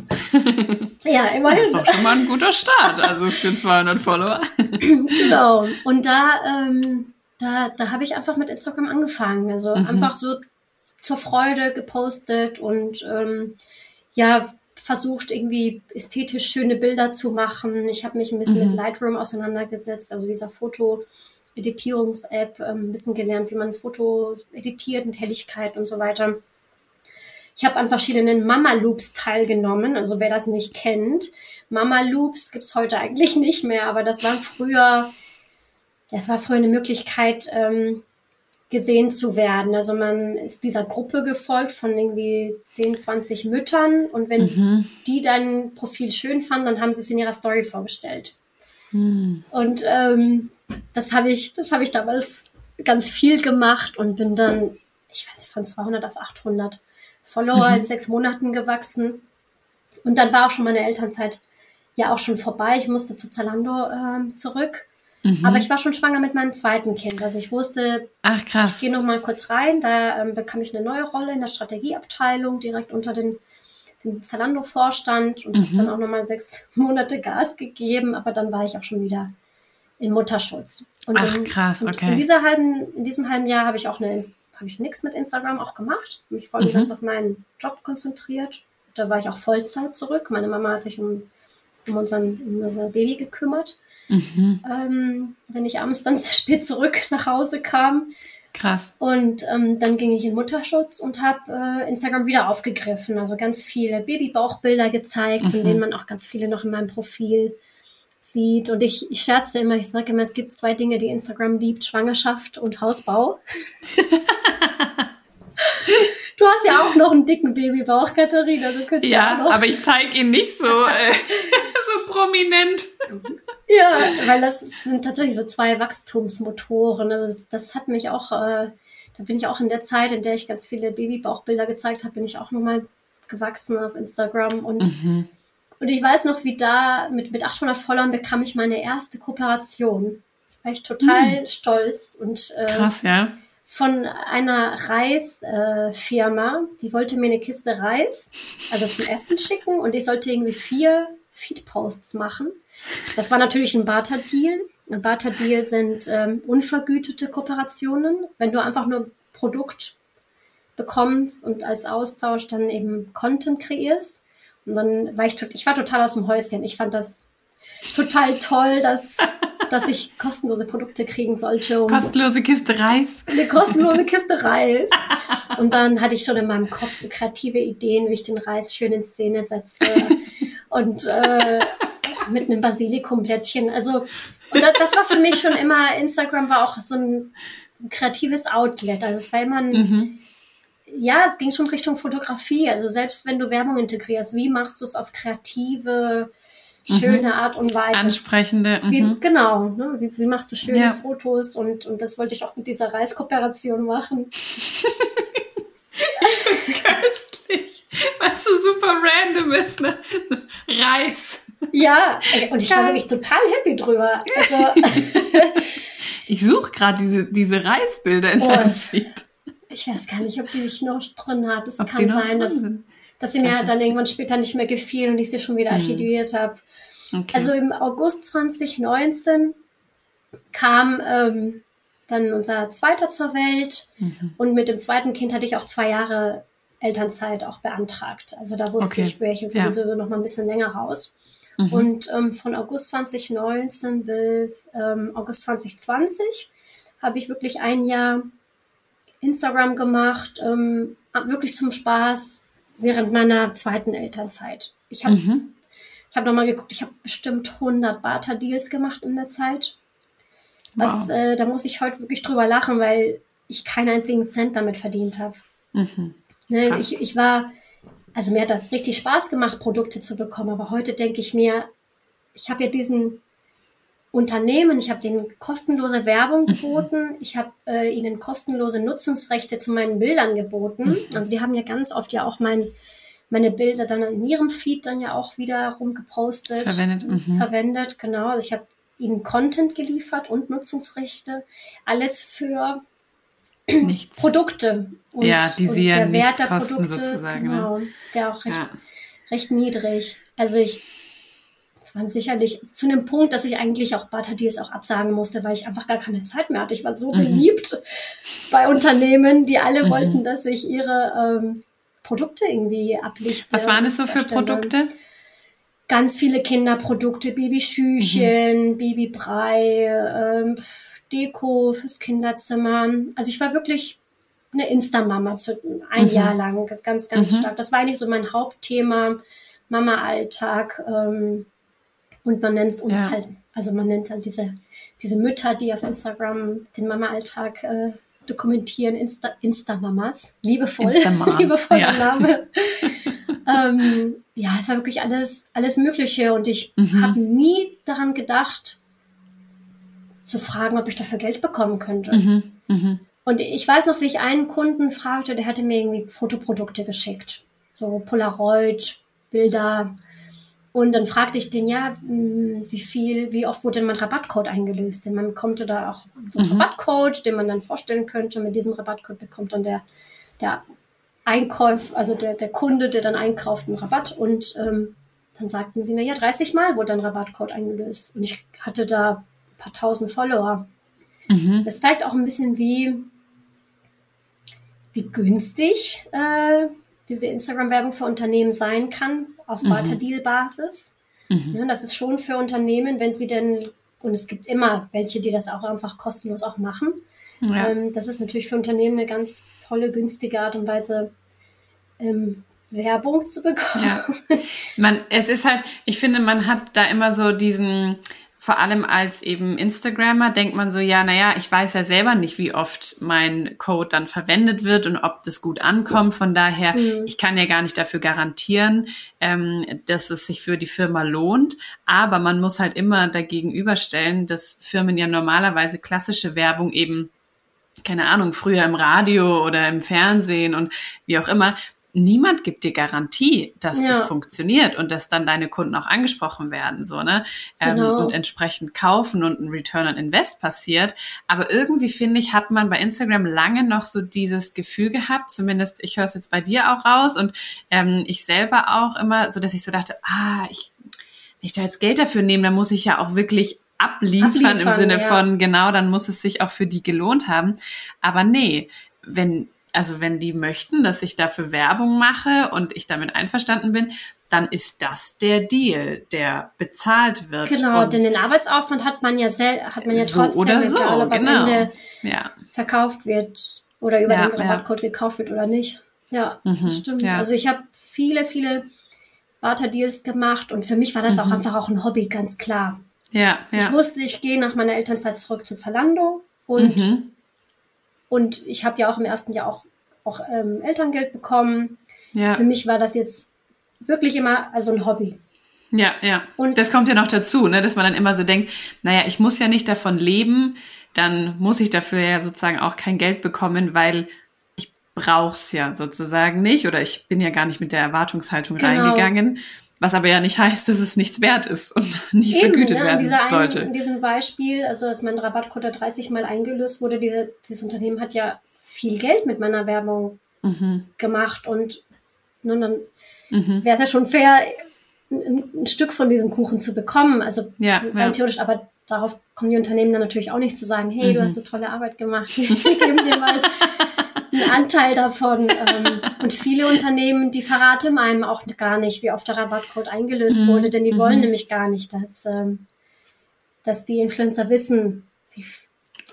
Speaker 2: Ja, immerhin.
Speaker 1: Das ist doch schon mal ein guter Start, also für 200 Follower. [laughs]
Speaker 2: genau. Und da, ähm, da, da habe ich einfach mit Instagram angefangen. Also mhm. einfach so zur Freude gepostet und ähm, ja, versucht irgendwie ästhetisch schöne Bilder zu machen. Ich habe mich ein bisschen mhm. mit Lightroom auseinandergesetzt, also dieser Foto Editierungs-App, ähm, ein bisschen gelernt, wie man Fotos editiert mit Helligkeit und so weiter. Ich habe an verschiedenen Mama Loops teilgenommen, also wer das nicht kennt. Mama Loops gibt's heute eigentlich nicht mehr, aber das war früher, das war früher eine Möglichkeit, ähm, gesehen zu werden. Also man ist dieser Gruppe gefolgt von irgendwie 10, 20 Müttern und wenn mhm. die dein Profil schön fanden, dann haben sie es in ihrer Story vorgestellt. Mhm. Und ähm, das habe ich, das habe ich damals ganz viel gemacht und bin dann, ich weiß nicht, von 200 auf 800 Follower mhm. in sechs Monaten gewachsen. Und dann war auch schon meine Elternzeit ja auch schon vorbei. Ich musste zu Zalando äh, zurück. Mhm. Aber ich war schon schwanger mit meinem zweiten Kind. Also ich wusste,
Speaker 1: Ach, krass.
Speaker 2: ich gehe noch mal kurz rein. Da ähm, bekam ich eine neue Rolle in der Strategieabteilung, direkt unter den, den Zalando-Vorstand und mhm. habe dann auch noch mal sechs [laughs] Monate Gas gegeben. Aber dann war ich auch schon wieder in Mutterschutz. Und
Speaker 1: Ach, in, krass, okay.
Speaker 2: In, dieser halben, in diesem halben Jahr habe ich auch eine habe ich nichts mit Instagram auch gemacht. Mich voll mhm. ganz auf meinen Job konzentriert. Da war ich auch Vollzeit zurück. Meine Mama hat sich um, um, unseren, um unser Baby gekümmert. Mhm. Ähm, wenn ich abends dann [laughs] sehr spät zurück nach Hause kam.
Speaker 1: Krass.
Speaker 2: Und ähm, dann ging ich in Mutterschutz und habe äh, Instagram wieder aufgegriffen. Also ganz viele Babybauchbilder gezeigt, mhm. von denen man auch ganz viele noch in meinem Profil sieht. Und ich, ich scherze immer, ich sage immer, es gibt zwei Dinge, die Instagram liebt, Schwangerschaft und Hausbau. [laughs] du hast ja auch noch einen dicken Babybauch, Katharina. Du
Speaker 1: könntest ja, ja aber ich zeige ihn nicht so, äh, so [laughs] prominent.
Speaker 2: Ja, weil das sind tatsächlich so zwei Wachstumsmotoren. Also das, hat mich auch, äh, da bin ich auch in der Zeit, in der ich ganz viele Babybauchbilder gezeigt habe, bin ich auch nochmal gewachsen auf Instagram und mhm. Und ich weiß noch, wie da mit, mit 800 Followern bekam ich meine erste Kooperation. War ich total mm. stolz und
Speaker 1: äh, krass, ja.
Speaker 2: Von einer Reisfirma, äh, die wollte mir eine Kiste Reis, also zum Essen schicken und ich sollte irgendwie vier Feed-Posts machen. Das war natürlich ein Barter-Deal. Ein Barter-Deal sind ähm, unvergütete Kooperationen. Wenn du einfach nur Produkt bekommst und als Austausch dann eben Content kreierst. Und dann war ich, ich war total aus dem Häuschen. Ich fand das total toll, dass, [laughs] dass ich kostenlose Produkte kriegen sollte.
Speaker 1: Um kostenlose Kiste Reis.
Speaker 2: Eine kostenlose [laughs] Kiste Reis. Und dann hatte ich schon in meinem Kopf so kreative Ideen, wie ich den Reis schön in Szene setze. [laughs] Und äh, mit einem Basilikumblättchen. Also, und das, das, war für mich schon immer, Instagram war auch so ein kreatives Outlet. Also es war immer ein, mhm ja, es ging schon Richtung Fotografie. Also selbst wenn du Werbung integrierst, wie machst du es auf kreative, schöne mhm. Art und Weise?
Speaker 1: Ansprechende.
Speaker 2: Mhm. Wie, genau. Ne? Wie, wie, machst du schöne ja. Fotos? Und, und das wollte ich auch mit dieser Reiskooperation machen. [laughs] [laughs]
Speaker 1: weil so super random ist, ne? Reis.
Speaker 2: Ja, und ich Geil. war wirklich total happy drüber. Also, [laughs]
Speaker 1: ich suche gerade diese, diese Reisbilder in oh, deinem Feed.
Speaker 2: Ich weiß gar nicht, ob die ich noch drin habe. Es ob kann sein, dass, dass sie mir dann irgendwann später nicht mehr gefiel und ich sie schon wieder hm. archiviert habe. Okay. Also im August 2019 kam ähm, dann unser zweiter zur Welt mhm. und mit dem zweiten Kind hatte ich auch zwei Jahre Elternzeit auch beantragt. Also da wusste okay. ich, wäre ich sowieso ja. noch mal ein bisschen länger raus. Mhm. Und ähm, von August 2019 bis ähm, August 2020 habe ich wirklich ein Jahr Instagram gemacht, ähm, wirklich zum Spaß während meiner zweiten Elternzeit. Ich habe mhm. ich hab nochmal geguckt, ich habe bestimmt 100 Barter-Deals gemacht in der Zeit. Was, wow. äh, da muss ich heute wirklich drüber lachen, weil ich keinen einzigen Cent damit verdient habe. Mhm. Ne, ich, ich war, also mir hat das richtig Spaß gemacht, Produkte zu bekommen, aber heute denke ich mir, ich habe ja diesen Unternehmen. Ich habe denen kostenlose Werbung mhm. geboten. Ich habe äh, ihnen kostenlose Nutzungsrechte zu meinen Bildern geboten. Mhm. Also die haben ja ganz oft ja auch mein, meine Bilder dann in ihrem Feed dann ja auch wieder rumgepostet.
Speaker 1: Verwendet.
Speaker 2: Mhm. Verwendet, genau. Also ich habe ihnen Content geliefert und Nutzungsrechte. Alles für Nichts. Produkte.
Speaker 1: Und, ja, die sie ja der Wert der Produkte sozusagen. Ne? Genau,
Speaker 2: ne? ist ja auch recht, ja. recht niedrig. Also ich es waren sicherlich zu einem Punkt, dass ich eigentlich auch Batadies auch absagen musste, weil ich einfach gar keine Zeit mehr hatte. Ich war so mhm. beliebt bei Unternehmen, die alle mhm. wollten, dass ich ihre ähm, Produkte irgendwie ablichte.
Speaker 1: Was waren es so für Produkte?
Speaker 2: Ganz viele Kinderprodukte, Babyschüchen, mhm. Babybrei, ähm, Deko fürs Kinderzimmer. Also ich war wirklich eine Insta-Mama ein mhm. Jahr lang, ganz, ganz mhm. stark. Das war eigentlich so mein Hauptthema, Mama-Alltag. Ähm, und man nennt uns ja. halt, also man nennt halt diese, diese Mütter, die auf Instagram den Mama-Alltag äh, dokumentieren, Insta, Insta-Mamas, liebevoll, [laughs] liebevoller ja. Name. [laughs] ähm, ja, es war wirklich alles, alles Mögliche und ich mhm. habe nie daran gedacht, zu fragen, ob ich dafür Geld bekommen könnte. Mhm. Mhm. Und ich weiß noch, wie ich einen Kunden fragte, der hatte mir irgendwie Fotoprodukte geschickt. So Polaroid, Bilder. Und dann fragte ich den, ja, hm, wie viel, wie oft wurde denn mein Rabattcode eingelöst? Denn man bekommt da auch so einen mhm. Rabattcode, den man dann vorstellen könnte. Mit diesem Rabattcode bekommt dann der, der Einkauf, also der, der Kunde, der dann einkauft, einen Rabatt. Und ähm, dann sagten sie mir, ja, 30 Mal wurde ein Rabattcode eingelöst. Und ich hatte da paar tausend Follower. Mhm. Das zeigt auch ein bisschen, wie, wie günstig äh, diese Instagram-Werbung für Unternehmen sein kann auf mhm. Barter-Deal-Basis. Mhm. Ja, das ist schon für Unternehmen, wenn sie denn, und es gibt immer welche, die das auch einfach kostenlos auch machen. Ja. Ähm, das ist natürlich für Unternehmen eine ganz tolle, günstige Art und Weise, ähm, Werbung zu bekommen. Ja.
Speaker 1: Man, es ist halt, ich finde, man hat da immer so diesen, vor allem als eben Instagrammer denkt man so, ja, naja, ich weiß ja selber nicht, wie oft mein Code dann verwendet wird und ob das gut ankommt. Von daher, mhm. ich kann ja gar nicht dafür garantieren, ähm, dass es sich für die Firma lohnt. Aber man muss halt immer dagegen überstellen, dass Firmen ja normalerweise klassische Werbung eben keine Ahnung, früher im Radio oder im Fernsehen und wie auch immer, niemand gibt dir Garantie, dass ja. das funktioniert und dass dann deine Kunden auch angesprochen werden, so, ne? Ähm, genau. Ähm, und entsprechend kaufen und ein Return on Invest passiert. Aber irgendwie finde ich, hat man bei Instagram lange noch so dieses Gefühl gehabt, zumindest ich höre es jetzt bei dir auch raus und ähm, ich selber auch immer, so dass ich so dachte, ah, ich, wenn ich da jetzt Geld dafür nehme, dann muss ich ja auch wirklich abliefern, abliefern im Sinne ja. von, genau, dann muss es sich auch für die gelohnt haben. Aber nee, wenn also wenn die möchten, dass ich dafür Werbung mache und ich damit einverstanden bin, dann ist das der Deal, der bezahlt wird.
Speaker 2: Genau, und denn den Arbeitsaufwand hat man ja sel hat man ja trotzdem, so oder so, egal ob genau. am Ende ja. verkauft wird oder über ja, den Rabattcode ja. gekauft wird oder nicht. Ja, mhm, das stimmt. Also ich habe viele, viele Barter-Deals gemacht und für mich war das mhm. auch einfach auch ein Hobby, ganz klar. Ja, ja. Ich wusste, ich gehe nach meiner Elternzeit zurück zu Zalando und mhm. Und ich habe ja auch im ersten Jahr auch, auch ähm, Elterngeld bekommen. Ja. Für mich war das jetzt wirklich immer also ein Hobby.
Speaker 1: Ja, ja. Und das kommt ja noch dazu, ne, dass man dann immer so denkt, naja, ich muss ja nicht davon leben, dann muss ich dafür ja sozusagen auch kein Geld bekommen, weil ich brauch's ja sozusagen nicht oder ich bin ja gar nicht mit der Erwartungshaltung genau. reingegangen. Was aber ja nicht heißt, dass es nichts wert ist und [laughs] nicht Eben, vergütet ne, werden
Speaker 2: in
Speaker 1: sollte.
Speaker 2: in diesem Beispiel, also dass mein Rabattcode 30 Mal eingelöst wurde, diese, dieses Unternehmen hat ja viel Geld mit meiner Werbung mhm. gemacht und ne, dann mhm. wäre es ja schon fair, ein, ein, Stück von diesem Kuchen zu bekommen. Also ja, ja. theoretisch, aber darauf kommen die Unternehmen dann natürlich auch nicht zu sagen, hey, mhm. du hast so tolle Arbeit gemacht, [laughs] gib dir mal einen Anteil davon. Ähm, und viele Unternehmen, die verraten einem auch gar nicht, wie oft der Rabattcode eingelöst mhm. wurde, denn die wollen mhm. nämlich gar nicht, dass, ähm, dass die Influencer wissen, wie,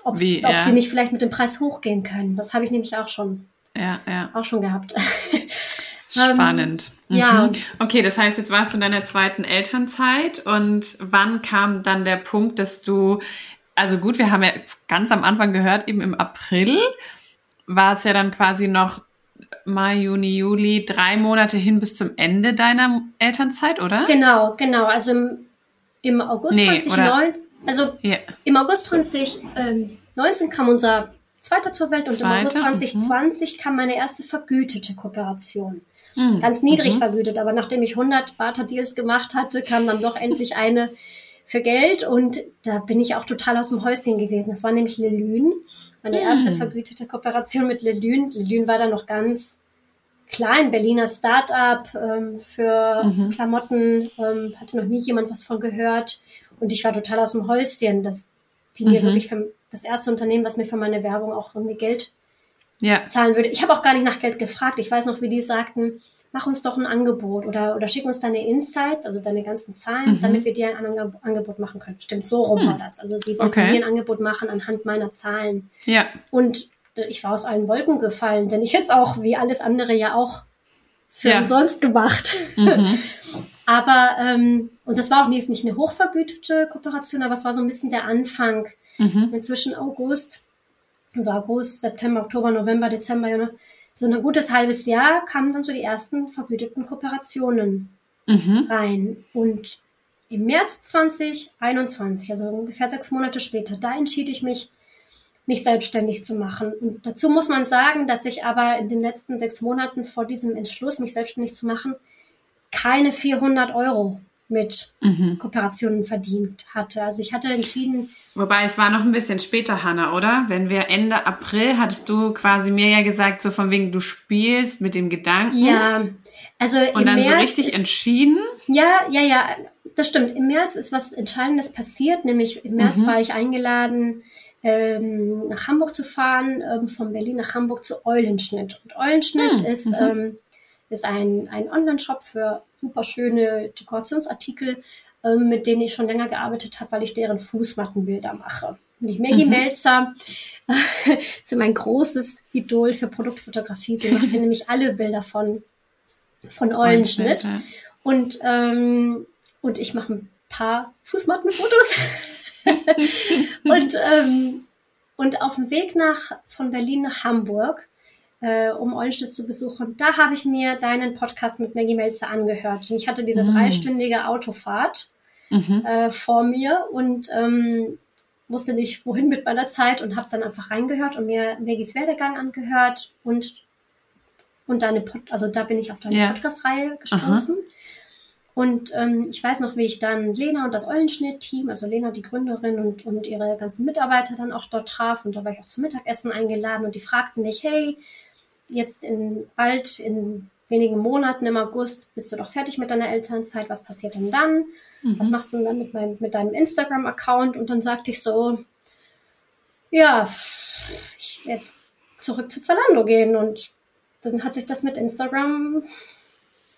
Speaker 2: ob ja. sie nicht vielleicht mit dem Preis hochgehen können. Das habe ich nämlich auch schon, ja, ja. auch schon gehabt. [laughs]
Speaker 1: Spannend. Mhm. Ja. Okay, das heißt, jetzt warst du in deiner zweiten Elternzeit und wann kam dann der Punkt, dass du, also gut, wir haben ja ganz am Anfang gehört, eben im April war es ja dann quasi noch Mai, Juni, Juli, drei Monate hin bis zum Ende deiner Elternzeit, oder?
Speaker 2: Genau, genau. Also im, im August nee, 2019, also yeah. im August 2019 kam unser zweiter zur Welt und Zweite? im August 2020 mhm. kam meine erste vergütete Kooperation. Mhm. Ganz niedrig mhm. vergütet, aber nachdem ich 100 Barter Deals gemacht hatte, kam dann doch endlich eine für Geld und da bin ich auch total aus dem Häuschen gewesen. Das war nämlich Lelün. Meine hm. erste vergütete Kooperation mit Lelün. Lelün war da noch ganz klein, Berliner Start-up ähm, für, mhm. für, Klamotten, ähm, hatte noch nie jemand was von gehört und ich war total aus dem Häuschen, dass die mir mhm. wirklich für das erste Unternehmen, was mir für meine Werbung auch irgendwie Geld ja. zahlen würde. Ich habe auch gar nicht nach Geld gefragt. Ich weiß noch, wie die sagten, mach uns doch ein Angebot oder, oder schick uns deine Insights, also deine ganzen Zahlen, mhm. damit wir dir ein Angebot machen können. Stimmt, so rum mhm. war das. Also sie wollten okay. mir ein Angebot machen anhand meiner Zahlen.
Speaker 1: Ja.
Speaker 2: Und ich war aus allen Wolken gefallen, denn ich hätte es auch, wie alles andere ja auch für ja. umsonst gemacht. Mhm. [laughs] aber, ähm, und das war auch nicht, nicht eine hochvergütete Kooperation, aber es war so ein bisschen der Anfang. Mhm. Inzwischen August, also August, September, Oktober, November, Dezember, ja, so ein gutes halbes Jahr kamen dann so die ersten vergüteten Kooperationen mhm. rein. Und im März 2021, also ungefähr sechs Monate später, da entschied ich mich, mich selbstständig zu machen. Und dazu muss man sagen, dass ich aber in den letzten sechs Monaten vor diesem Entschluss, mich selbstständig zu machen, keine 400 Euro mit mhm. Kooperationen verdient hatte. Also ich hatte entschieden.
Speaker 1: Wobei es war noch ein bisschen später, Hanna, oder? Wenn wir Ende April hattest du quasi mir ja gesagt, so von wegen du spielst mit dem Gedanken.
Speaker 2: Ja, also
Speaker 1: und dann März so richtig ist, entschieden.
Speaker 2: Ja, ja, ja, das stimmt. Im März ist was Entscheidendes passiert, nämlich im März mhm. war ich eingeladen ähm, nach Hamburg zu fahren, ähm, von Berlin nach Hamburg zu Eulenschnitt. Und Eulenschnitt hm. ist, mhm. ähm, ist ein, ein Online-Shop für super schöne Dekorationsartikel, ähm, mit denen ich schon länger gearbeitet habe, weil ich deren Fußmattenbilder mache. Und ich Maggie mhm. Melzer [laughs] ist mein großes Idol für Produktfotografie. Sie macht ja nämlich alle Bilder von, von Eulenschnitt. Und, ähm, und ich mache ein paar Fußmattenfotos. [laughs] [laughs] und, ähm, und auf dem Weg nach, von Berlin nach Hamburg, äh, um Eulenstedt zu besuchen, da habe ich mir deinen Podcast mit Maggie Melzer angehört. Und ich hatte diese mhm. dreistündige Autofahrt mhm. äh, vor mir und ähm, wusste nicht, wohin mit meiner Zeit und habe dann einfach reingehört und mir Maggies Werdegang angehört und und deine Pod also da bin ich auf deine ja. Podcast-Reihe gestoßen. Aha. Und ähm, ich weiß noch, wie ich dann Lena und das Eulenschnitt-Team, also Lena, die Gründerin und, und ihre ganzen Mitarbeiter dann auch dort traf. Und da war ich auch zum Mittagessen eingeladen und die fragten mich, hey, jetzt in bald in wenigen Monaten im August bist du doch fertig mit deiner Elternzeit, was passiert denn dann? Mhm. Was machst du denn dann mit, mein, mit deinem Instagram-Account? Und dann sagte ich so, ja, ich werde zurück zu Zalando gehen und dann hat sich das mit Instagram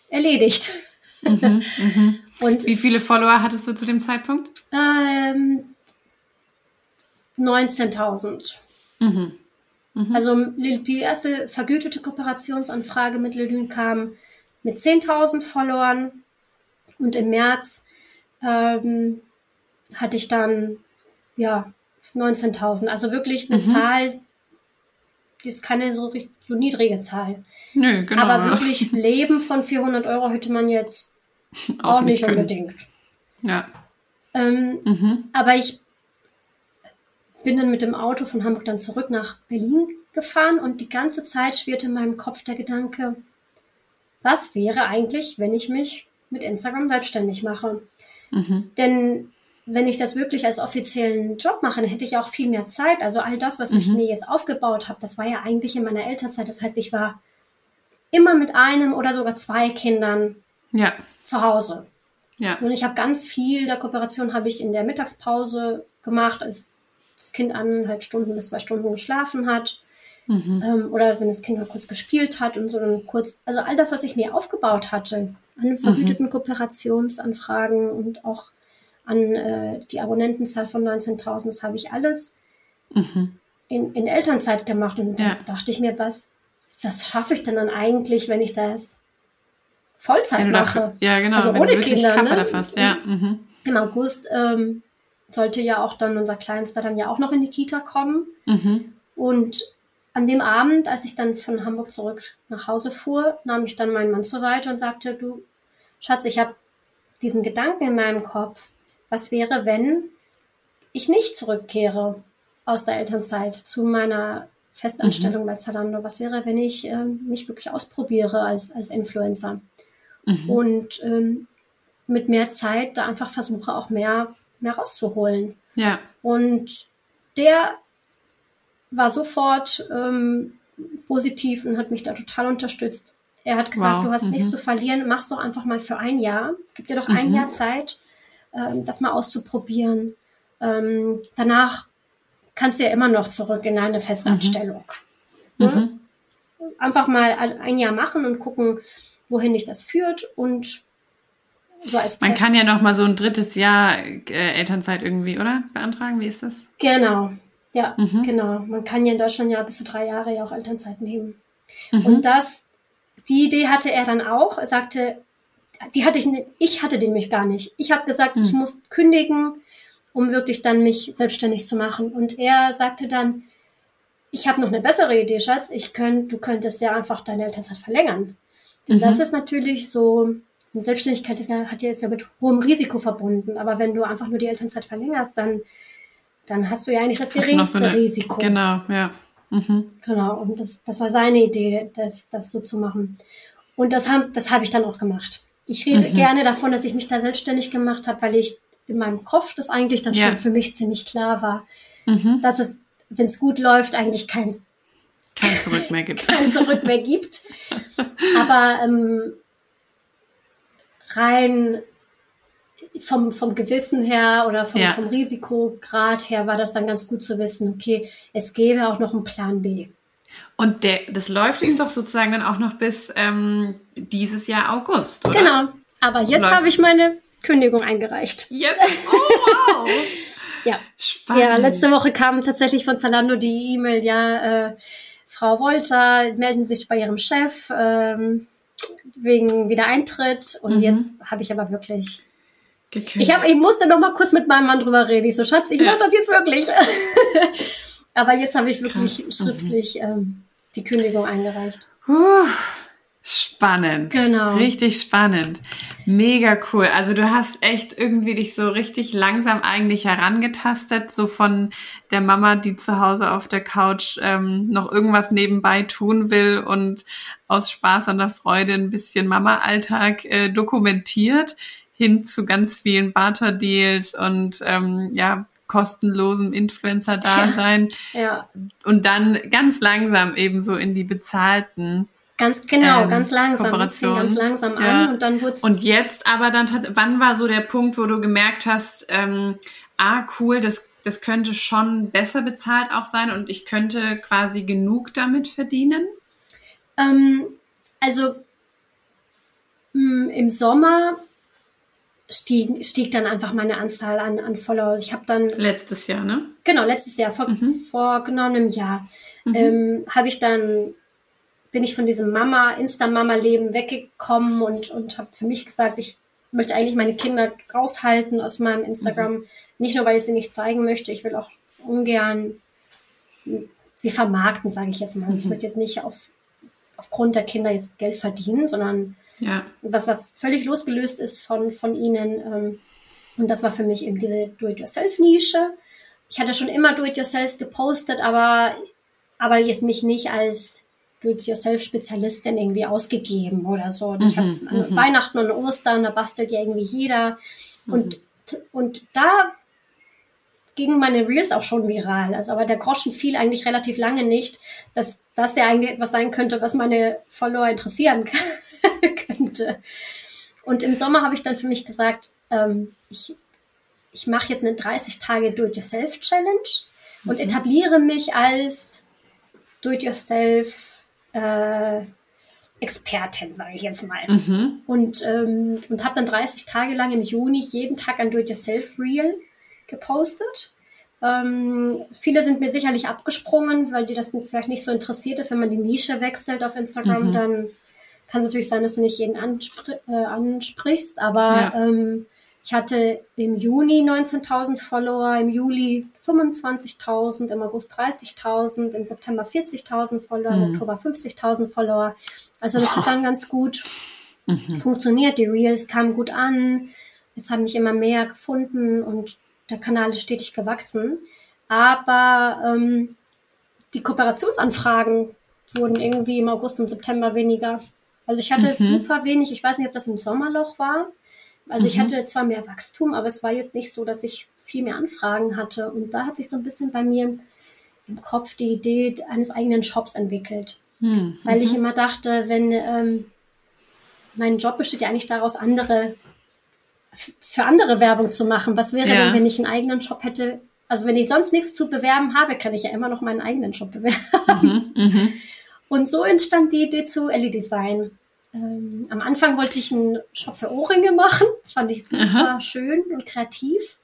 Speaker 2: erledigt.
Speaker 1: Mhm, [laughs] mhm. Und Wie viele Follower hattest du zu dem Zeitpunkt?
Speaker 2: Ähm, 19.000. Mhm. Mhm. Also die erste vergütete Kooperationsanfrage mit Lelün kam mit 10.000 Followern und im März ähm, hatte ich dann ja 19.000. Also wirklich eine mhm. Zahl, die ist keine so, so niedrige Zahl.
Speaker 1: Nö, genau.
Speaker 2: Aber wirklich [laughs] leben von 400 Euro hätte man jetzt auch, auch nicht können. unbedingt.
Speaker 1: Ja.
Speaker 2: Ähm, mhm. Aber ich bin dann mit dem Auto von Hamburg dann zurück nach Berlin gefahren und die ganze Zeit schwirrte in meinem Kopf der Gedanke, was wäre eigentlich, wenn ich mich mit Instagram selbstständig mache? Mhm. Denn wenn ich das wirklich als offiziellen Job mache, dann hätte ich auch viel mehr Zeit. Also all das, was mhm. ich mir jetzt aufgebaut habe, das war ja eigentlich in meiner Elternzeit. Das heißt, ich war immer mit einem oder sogar zwei Kindern
Speaker 1: ja.
Speaker 2: zu Hause.
Speaker 1: Ja.
Speaker 2: Und ich habe ganz viel der Kooperation habe ich in der Mittagspause gemacht, als das Kind eineinhalb Stunden bis zwei Stunden geschlafen hat. Mhm. Ähm, oder wenn das Kind mal kurz gespielt hat und so dann kurz, also all das, was ich mir aufgebaut hatte, an mhm. vergüteten mhm. Kooperationsanfragen und auch an äh, die Abonnentenzahl von 19.000, das habe ich alles mhm. in, in Elternzeit gemacht. Und ja. da dachte ich mir, was, was schaffe ich denn dann eigentlich, wenn ich das Vollzeit mache. Dafür,
Speaker 1: ja, genau.
Speaker 2: Also ohne Kinder. Ne?
Speaker 1: Fast. Ja. Mhm.
Speaker 2: Im August ähm, sollte ja auch dann unser Kleinster dann ja auch noch in die Kita kommen. Mhm. Und an dem Abend, als ich dann von Hamburg zurück nach Hause fuhr, nahm ich dann meinen Mann zur Seite und sagte, du Schatz, ich habe diesen Gedanken in meinem Kopf. Was wäre, wenn ich nicht zurückkehre aus der Elternzeit zu meiner Festanstellung mhm. bei Zalando? Was wäre, wenn ich äh, mich wirklich ausprobiere als, als Influencer? Mhm. Und ähm, mit mehr Zeit da einfach versuche auch mehr, mehr rauszuholen.
Speaker 1: Ja.
Speaker 2: Und der war sofort ähm, positiv und hat mich da total unterstützt. Er hat gesagt, wow. du hast mhm. nichts zu verlieren, mach's doch einfach mal für ein Jahr. Gib dir doch mhm. ein Jahr Zeit, ähm, das mal auszuprobieren. Ähm, danach kannst du ja immer noch zurück in eine Festanstellung. Mhm. Ja? Einfach mal ein Jahr machen und gucken, wohin dich das führt und so als
Speaker 1: Man kann ja noch mal so ein drittes Jahr äh, Elternzeit irgendwie, oder? Beantragen, wie ist das?
Speaker 2: Genau, ja, mhm. genau. Man kann ja in Deutschland ja bis zu drei Jahre ja auch Elternzeit nehmen. Mhm. Und das, die Idee hatte er dann auch. Er sagte, die hatte ich, ich hatte den mich gar nicht. Ich habe gesagt, mhm. ich muss kündigen, um wirklich dann mich selbstständig zu machen. Und er sagte dann, ich habe noch eine bessere Idee, Schatz. Ich könnt, du könntest ja einfach deine Elternzeit verlängern. Mhm. Das ist natürlich so, eine Selbstständigkeit ist ja, hat ja, ist ja mit hohem Risiko verbunden. Aber wenn du einfach nur die Elternzeit verlängerst, dann, dann hast du ja eigentlich das geringste so eine, Risiko.
Speaker 1: Genau, ja.
Speaker 2: Mhm. Genau, und das, das war seine Idee, das, das so zu machen. Und das habe das hab ich dann auch gemacht. Ich rede mhm. gerne davon, dass ich mich da selbstständig gemacht habe, weil ich in meinem Kopf das eigentlich dann ja. schon für mich ziemlich klar war, mhm. dass es, wenn es gut läuft, eigentlich kein,
Speaker 1: kein Zurück mehr gibt. [laughs]
Speaker 2: kein Zurück mehr gibt. [laughs] Aber ähm, rein vom, vom Gewissen her oder vom, ja. vom Risikograd her war das dann ganz gut zu wissen, okay, es gäbe auch noch einen Plan B.
Speaker 1: Und der, das läuft jetzt doch sozusagen dann auch noch bis ähm, dieses Jahr August, oder?
Speaker 2: Genau. Aber jetzt habe ich meine Kündigung eingereicht.
Speaker 1: Jetzt? [laughs] Oh, wow.
Speaker 2: ja. Spannend. Ja, letzte Woche kam tatsächlich von Zalando die E-Mail, ja, äh, Frau Wolter, melden Sie sich bei Ihrem Chef ähm, wegen Wiedereintritt. Und mhm. jetzt habe ich aber wirklich ich, hab, ich musste noch mal kurz mit meinem Mann drüber reden. Ich so, Schatz, ich ja. mache das jetzt wirklich. [laughs] Aber jetzt habe ich wirklich Krass. schriftlich ähm, die Kündigung eingereicht.
Speaker 1: Puh, spannend.
Speaker 2: Genau.
Speaker 1: Richtig spannend. Mega cool. Also du hast echt irgendwie dich so richtig langsam eigentlich herangetastet, so von der Mama, die zu Hause auf der Couch ähm, noch irgendwas nebenbei tun will und aus Spaß an der Freude ein bisschen Mama-Alltag äh, dokumentiert, hin zu ganz vielen Barter-Deals und ähm, ja, kostenlosem Influencer-Dasein. [laughs]
Speaker 2: Ja, ja.
Speaker 1: Und dann ganz langsam eben so in die bezahlten
Speaker 2: Ganz genau, ähm, ganz langsam. Das fing ganz langsam ja. an und dann wurde
Speaker 1: Und jetzt aber dann, wann war so der Punkt, wo du gemerkt hast, ähm, ah, cool, das, das könnte schon besser bezahlt auch sein und ich könnte quasi genug damit verdienen?
Speaker 2: Ähm, also mh, hm, im Sommer stieg, stieg dann einfach meine Anzahl an, an Followers. Ich habe dann
Speaker 1: letztes Jahr, ne?
Speaker 2: Genau, letztes Jahr vor, mhm. vor genau einem Jahr mhm. ähm, habe ich dann bin ich von diesem Mama Insta-Mama Leben weggekommen und und habe für mich gesagt, ich möchte eigentlich meine Kinder raushalten aus meinem Instagram. Mhm. Nicht nur, weil ich sie nicht zeigen möchte, ich will auch ungern sie vermarkten, sage ich jetzt mal. Ich mhm. möchte jetzt nicht auf, aufgrund der Kinder jetzt Geld verdienen, sondern
Speaker 1: ja.
Speaker 2: Was, was völlig losgelöst ist von, von ihnen. Ähm, und das war für mich eben diese Do-it-yourself-Nische. Ich hatte schon immer Do-it-yourself gepostet, aber, aber jetzt mich nicht als Do-it-yourself-Spezialistin irgendwie ausgegeben oder so. Und ich mhm, habe mhm. Weihnachten und Ostern, da bastelt ja irgendwie jeder. Mhm. Und, und da gingen meine Reels auch schon viral. Also aber der Groschen fiel eigentlich relativ lange nicht, dass das ja eigentlich etwas sein könnte, was meine Follower interessieren [laughs] könnte. Und im Sommer habe ich dann für mich gesagt, ähm, ich, ich mache jetzt eine 30 Tage Do-it-yourself-Challenge mhm. und etabliere mich als Do-it-yourself äh, Expertin, sage ich jetzt mal. Mhm. Und, ähm, und habe dann 30 Tage lang im Juni jeden Tag ein Do-it-yourself-Reel gepostet. Ähm, viele sind mir sicherlich abgesprungen, weil die das vielleicht nicht so interessiert ist. Wenn man die Nische wechselt auf Instagram, mhm. dann kann es natürlich sein, dass du nicht jeden anspr äh, ansprichst, aber ja. ähm, ich hatte im Juni 19.000 Follower, im Juli 25.000, im August 30.000, im September 40.000 Follower, mhm. im Oktober 50.000 Follower. Also das hat dann ganz gut mhm. funktioniert. Die Reels kamen gut an. Jetzt haben mich immer mehr gefunden und der Kanal ist stetig gewachsen. Aber ähm, die Kooperationsanfragen wurden irgendwie im August und September weniger. Also ich hatte mhm. super wenig, ich weiß nicht, ob das im Sommerloch war. Also mhm. ich hatte zwar mehr Wachstum, aber es war jetzt nicht so, dass ich viel mehr Anfragen hatte. Und da hat sich so ein bisschen bei mir im Kopf die Idee eines eigenen Shops entwickelt. Mhm. Weil ich mhm. immer dachte, wenn ähm, mein Job besteht ja eigentlich daraus, andere für andere Werbung zu machen. Was wäre ja. denn, wenn ich einen eigenen Shop hätte? Also wenn ich sonst nichts zu bewerben habe, kann ich ja immer noch meinen eigenen Shop bewerben. Mhm, mh. Und so entstand die Idee zu Ellie Design. Ähm, am Anfang wollte ich einen Shop für Ohrringe machen. Das fand ich super Aha. schön und kreativ.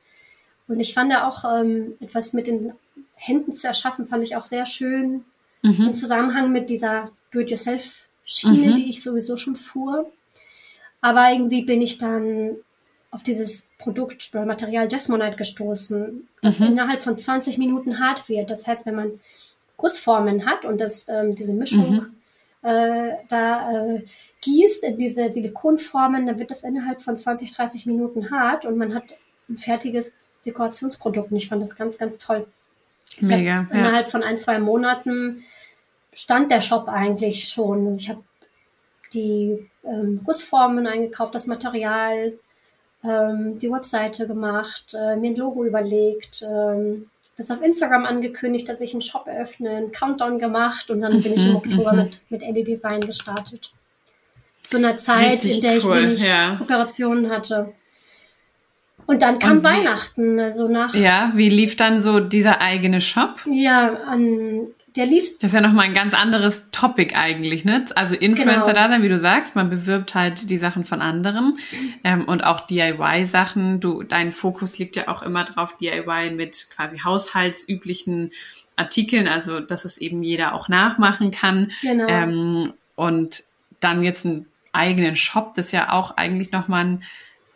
Speaker 2: Und ich fand auch ähm, etwas mit den Händen zu erschaffen, fand ich auch sehr schön. Mhm. Im Zusammenhang mit dieser Do-it-yourself-Schiene, mhm. die ich sowieso schon fuhr. Aber irgendwie bin ich dann auf dieses Produkt oder Material Jasmonite gestoßen, das mhm. innerhalb von 20 Minuten hart wird. Das heißt, wenn man Gussformen hat und das, ähm, diese Mischung mhm. Äh, da äh, gießt in diese Silikonformen, dann wird das innerhalb von 20, 30 Minuten hart und man hat ein fertiges Dekorationsprodukt. Und ich fand das ganz, ganz toll.
Speaker 1: Mega.
Speaker 2: Da, innerhalb von ein, zwei Monaten stand der Shop eigentlich schon. Also ich habe die ähm, Gussformen eingekauft, das Material, ähm, die Webseite gemacht, äh, mir ein Logo überlegt, ähm, das auf Instagram angekündigt, dass ich einen Shop eröffne, einen Countdown gemacht und dann mhm, bin ich im mhm, Oktober mhm. mit, mit Ellie Design gestartet. Zu einer Zeit, Richtig in der ich cool, wenig ja. Operationen hatte. Und dann kam und Weihnachten, also nach.
Speaker 1: Ja, wie lief dann so dieser eigene Shop?
Speaker 2: Ja, an der lief.
Speaker 1: Das ist ja nochmal ein ganz anderes Topic eigentlich, ne? Also Influencer genau. da sein, wie du sagst, man bewirbt halt die Sachen von anderen ähm, und auch DIY-Sachen. Du, dein Fokus liegt ja auch immer drauf, DIY mit quasi haushaltsüblichen Artikeln, also dass es eben jeder auch nachmachen kann. Genau. Ähm, und dann jetzt einen eigenen Shop, das ist ja auch eigentlich nochmal ein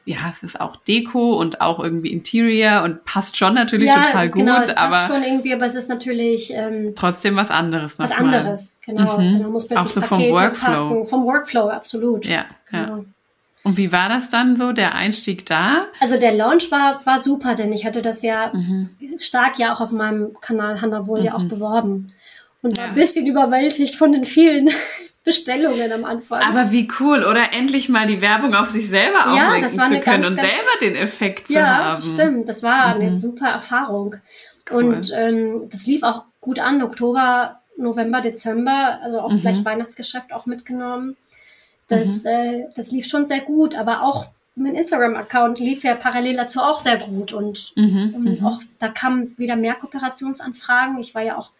Speaker 1: ja, es ist auch Deko und auch irgendwie Interior und passt schon natürlich ja, total gut. Genau, es passt aber
Speaker 2: schon irgendwie, aber es ist natürlich ähm,
Speaker 1: trotzdem was anderes.
Speaker 2: Was anderes, genau. Mhm. Man muss
Speaker 1: auch so vom Workflow.
Speaker 2: Packen. Vom Workflow, absolut.
Speaker 1: Ja, genau. ja. Und wie war das dann so, der Einstieg da?
Speaker 2: Also der Launch war, war super, denn ich hatte das ja mhm. stark ja auch auf meinem Kanal Hannah wohl mhm. ja auch mhm. beworben. Und war ja. ein bisschen überwältigt von den vielen [laughs] Bestellungen am Anfang.
Speaker 1: Aber wie cool, oder endlich mal die Werbung auf sich selber ja, zu können ganz, und ganz, selber den Effekt zu ja, haben.
Speaker 2: Ja, stimmt. Das war mhm. eine super Erfahrung. Cool. Und ähm, das lief auch gut an. Oktober, November, Dezember, also auch mhm. gleich Weihnachtsgeschäft auch mitgenommen. Das, mhm. äh, das lief schon sehr gut, aber auch mein Instagram-Account lief ja parallel dazu auch sehr gut und, mhm. und mhm. auch da kamen wieder mehr Kooperationsanfragen. Ich war ja auch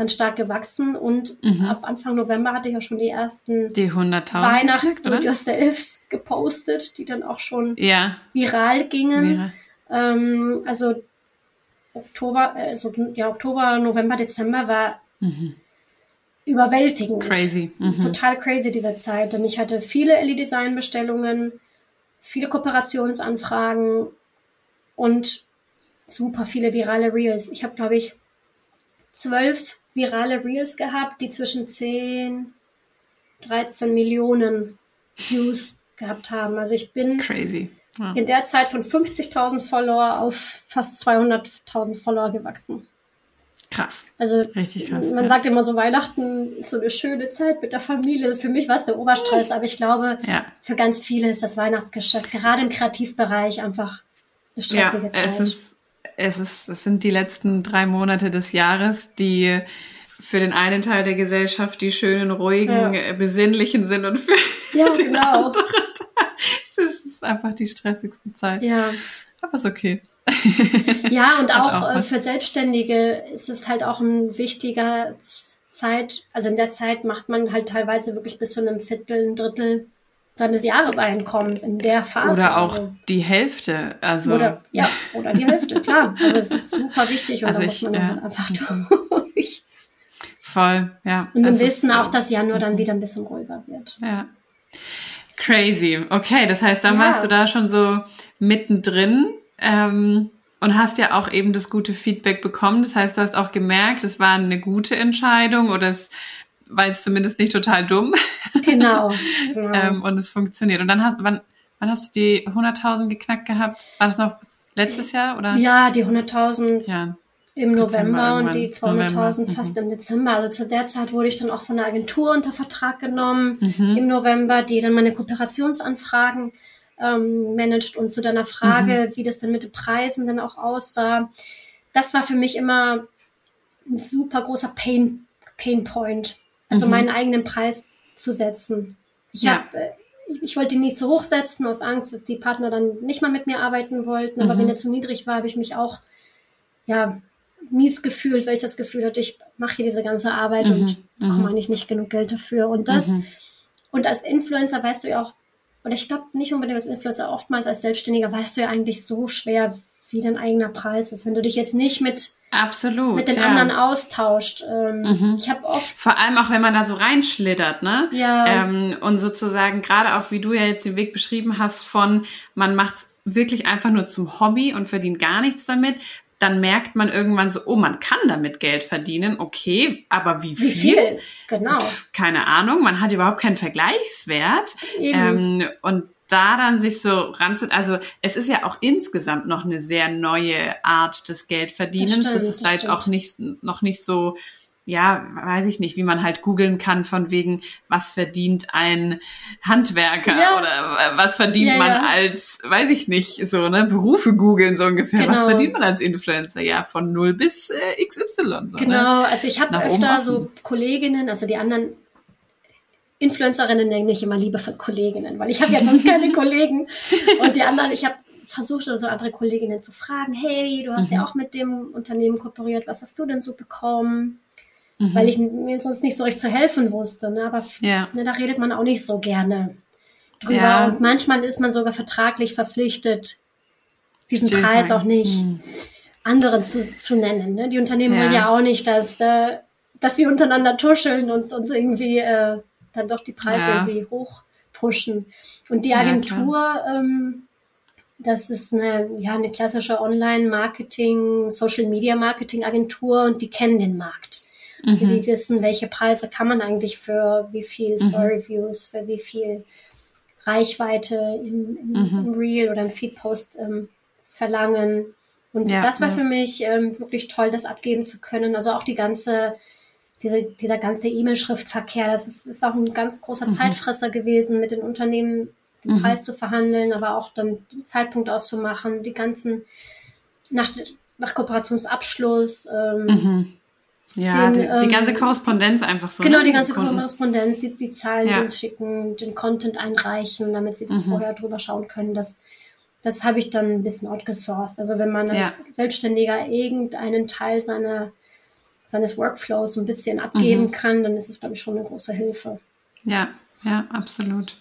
Speaker 2: dann stark gewachsen und mhm. ab Anfang November hatte ich ja schon die ersten
Speaker 1: die 100.000
Speaker 2: Weihnachtsvideos der Elfs gepostet, die dann auch schon ja. viral gingen. Viral. Ähm, also Oktober, also ja, Oktober, November, Dezember war mhm. überwältigend.
Speaker 1: Crazy.
Speaker 2: Mhm. Total crazy diese Zeit. Denn ich hatte viele Ellie-Design-Bestellungen, viele Kooperationsanfragen und super viele virale Reels. Ich habe, glaube ich, zwölf virale Reels gehabt, die zwischen 10, 13 Millionen Views gehabt haben. Also ich bin
Speaker 1: Crazy.
Speaker 2: Ja. in der Zeit von 50.000 Follower auf fast 200.000 Follower gewachsen.
Speaker 1: Krass.
Speaker 2: Also
Speaker 1: Richtig krass,
Speaker 2: man ja. sagt immer so, Weihnachten ist so eine schöne Zeit mit der Familie. Für mich war es der Oberstress, aber ich glaube, ja. für ganz viele ist das Weihnachtsgeschäft, gerade im Kreativbereich, einfach eine stressige Zeit.
Speaker 1: Es ist es, ist, es sind die letzten drei Monate des Jahres, die für den einen Teil der Gesellschaft die schönen, ruhigen, ja. besinnlichen sind und für ja, [laughs] den genau. anderen Teil es ist einfach die stressigste Zeit.
Speaker 2: Ja.
Speaker 1: Aber ist okay. [laughs]
Speaker 2: Ja, und auch, auch äh, für Selbstständige ist es halt auch ein wichtiger Zeit, also in der Zeit macht man halt teilweise wirklich bis zu einem Viertel, ein Drittel seines Jahreseinkommens in der Phase.
Speaker 1: Oder auch also, die Hälfte. Also.
Speaker 2: Oder, ja, oder die Hälfte, [laughs] klar. Also es ist super wichtig und also da muss man ja, einfach mhm. durch.
Speaker 1: Voll, ja.
Speaker 2: Und wir wissen auch, dass Januar dann wieder ein bisschen ruhiger wird.
Speaker 1: Ja. Crazy. Okay, das heißt, dann ja. warst du da schon so mittendrin ähm, und hast ja auch eben das gute Feedback bekommen. Das heißt, du hast auch gemerkt, es war eine gute Entscheidung oder es war jetzt zumindest nicht total dumm. [laughs]
Speaker 2: Genau. [laughs] genau.
Speaker 1: ähm, und es funktioniert. Und dann hast wann, wann hast du die 100.000 geknackt gehabt? War das noch letztes Jahr oder?
Speaker 2: Ja, die 100.000 ja. im November und die 200.000 mhm. fast im Dezember. Also zu der Zeit wurde ich dann auch von der Agentur unter Vertrag genommen mhm. im November, die dann meine Kooperationsanfragen ähm, managt und zu deiner Frage, mhm. wie das denn mit den Preisen dann auch aussah. Das war für mich immer ein super großer Pain, Pain Point also mhm. meinen eigenen Preis zu setzen. Ich ja. habe äh, ich, wollte ihn nie zu hoch setzen, aus Angst, dass die Partner dann nicht mal mit mir arbeiten wollten. Aber mhm. wenn er zu niedrig war, habe ich mich auch ja mies gefühlt, weil ich das Gefühl hatte, ich mache hier diese ganze Arbeit mhm. und bekomme mhm. eigentlich nicht genug Geld dafür. Und das mhm. Und als Influencer weißt du ja auch, oder ich glaube nicht unbedingt als Influencer, oftmals als Selbstständiger weißt du ja eigentlich so schwer, wie dein eigener Preis ist. Wenn du dich jetzt nicht mit
Speaker 1: Absolut,
Speaker 2: mit den ja. anderen austauscht. Ähm, mhm. Ich habe oft
Speaker 1: vor allem auch wenn man da so reinschlittert, ne?
Speaker 2: Ja.
Speaker 1: Ähm, und sozusagen gerade auch wie du ja jetzt den Weg beschrieben hast von man macht's wirklich einfach nur zum Hobby und verdient gar nichts damit. Dann merkt man irgendwann so, oh, man kann damit Geld verdienen, okay, aber wie viel? Wie viel?
Speaker 2: Genau.
Speaker 1: Pff, keine Ahnung, man hat überhaupt keinen Vergleichswert. Ähm, und da dann sich so ranzut, also es ist ja auch insgesamt noch eine sehr neue Art des Geldverdienens. Das, stimmt, das ist da jetzt auch nicht, noch nicht so, ja, weiß ich nicht, wie man halt googeln kann von wegen, was verdient ein Handwerker ja. oder was verdient ja, man ja. als, weiß ich nicht, so, ne, Berufe googeln so ungefähr. Genau. Was verdient man als Influencer? Ja, von 0 bis äh, XY. So,
Speaker 2: ne? genau, ne? also ich habe öfter so Kolleginnen, also die anderen Influencerinnen nenne ich immer liebevoll Kolleginnen, weil ich habe ja sonst keine [laughs] Kollegen. Und die anderen, ich habe [laughs] versucht, so andere Kolleginnen zu fragen, hey, du hast mhm. ja auch mit dem Unternehmen kooperiert, was hast du denn so bekommen? Mhm. Weil ich mir sonst nicht so recht zu helfen wusste. Ne? Aber ja. ne, da redet man auch nicht so gerne drüber. Ja. Und manchmal ist man sogar vertraglich verpflichtet, diesen Still Preis auch nicht mhm. anderen zu, zu nennen. Ne? Die Unternehmen ja. wollen ja auch nicht, dass, äh, dass sie untereinander tuscheln und uns irgendwie äh, dann doch die Preise ja. irgendwie hoch pushen. Und die Agentur, ja, ähm, das ist eine, ja, eine klassische Online-Marketing, Social-Media-Marketing-Agentur und die kennen den Markt. Mhm. Die wissen, welche Preise kann man eigentlich für wie viel mhm. Story-Views, für wie viel Reichweite im, im, mhm. im Reel oder im Feed-Post ähm, verlangen. Und ja, das war ja. für mich ähm, wirklich toll, das abgeben zu können. Also auch die ganze diese, dieser ganze E-Mail-Schriftverkehr, das ist, ist, auch ein ganz großer mhm. Zeitfresser gewesen, mit den Unternehmen den mhm. Preis zu verhandeln, aber auch dann den Zeitpunkt auszumachen, die ganzen nach, nach Kooperationsabschluss. Ähm,
Speaker 1: mhm. Ja, den, die, die, ganze ähm, Korrespondenz einfach so.
Speaker 2: Genau, ne? die ganze Korrespondenz, die, die Zahlen ja. schicken, den Content einreichen, damit sie das mhm. vorher drüber schauen können. Das, das habe ich dann ein bisschen outgesourced. Also wenn man als ja. Selbstständiger irgendeinen Teil seiner seines Workflows ein bisschen abgeben mhm. kann, dann ist es, glaube ich, schon eine große Hilfe.
Speaker 1: Ja, ja, absolut.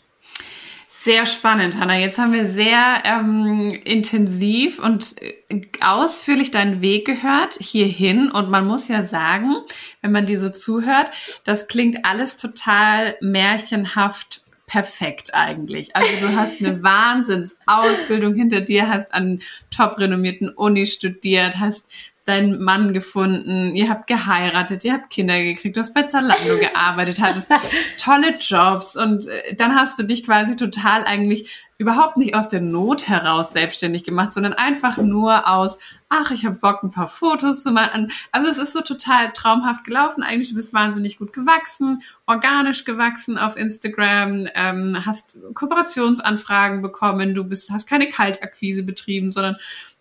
Speaker 1: Sehr spannend, Hanna. Jetzt haben wir sehr ähm, intensiv und äh, ausführlich deinen Weg gehört hierhin. Und man muss ja sagen, wenn man dir so zuhört, das klingt alles total märchenhaft perfekt eigentlich. Also du hast eine [laughs] Wahnsinnsausbildung hinter dir, hast an top renommierten Uni studiert, hast deinen Mann gefunden, ihr habt geheiratet, ihr habt Kinder gekriegt, du hast bei Zalando [laughs] gearbeitet, hattest tolle Jobs und äh, dann hast du dich quasi total eigentlich überhaupt nicht aus der Not heraus selbstständig gemacht, sondern einfach nur aus, ach, ich habe Bock, ein paar Fotos zu machen. Also es ist so total traumhaft gelaufen. Eigentlich, du bist wahnsinnig gut gewachsen, organisch gewachsen auf Instagram, ähm, hast Kooperationsanfragen bekommen, du bist, hast keine Kaltakquise betrieben, sondern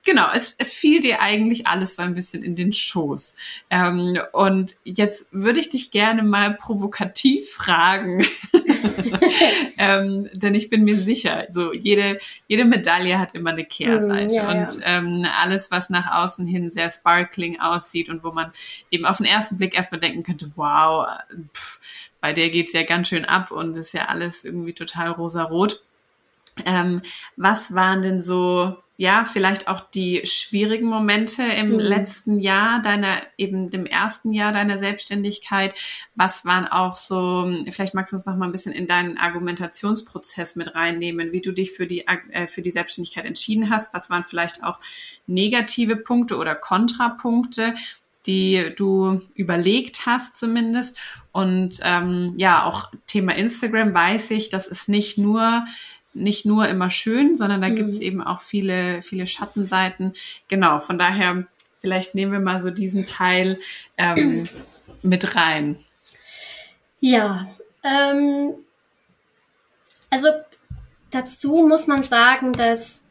Speaker 1: genau, es, es fiel dir eigentlich alles so ein bisschen in den Schoß. Ähm, und jetzt würde ich dich gerne mal provokativ fragen, [laughs] [laughs] ähm, denn ich bin mir sicher, so jede, jede Medaille hat immer eine Kehrseite. Mm, ja, und Ähm, alles, was nach außen hin sehr sparkling aussieht und wo man eben auf den ersten Blick erstmal denken könnte, wow, pff, bei der geht's ja ganz schön ab und ist ja alles irgendwie total rosarot. Ähm, was waren denn so ja, vielleicht auch die schwierigen Momente im mhm. letzten Jahr deiner, eben dem ersten Jahr deiner Selbstständigkeit? Was waren auch so, vielleicht magst du uns noch mal ein bisschen in deinen Argumentationsprozess mit reinnehmen, wie du dich für die, äh, für die Selbstständigkeit entschieden hast? Was waren vielleicht auch negative Punkte oder Kontrapunkte? die du überlegt hast zumindest. Und ähm, ja, auch Thema Instagram weiß ich, das ist nicht nur nicht nur immer schön, sondern da mhm. gibt es eben auch viele, viele Schattenseiten. Genau, von daher, vielleicht nehmen wir mal so diesen Teil ähm, [clears throat] mit rein.
Speaker 2: Ja, ähm, also dazu muss man sagen, dass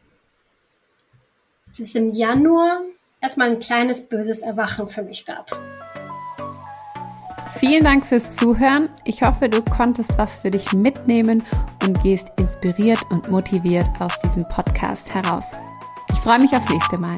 Speaker 2: es im Januar erstmal ein kleines böses Erwachen für mich gab.
Speaker 1: Vielen Dank fürs Zuhören. Ich hoffe, du konntest was für dich mitnehmen und gehst inspiriert und motiviert aus diesem Podcast heraus. Ich freue mich aufs nächste Mal.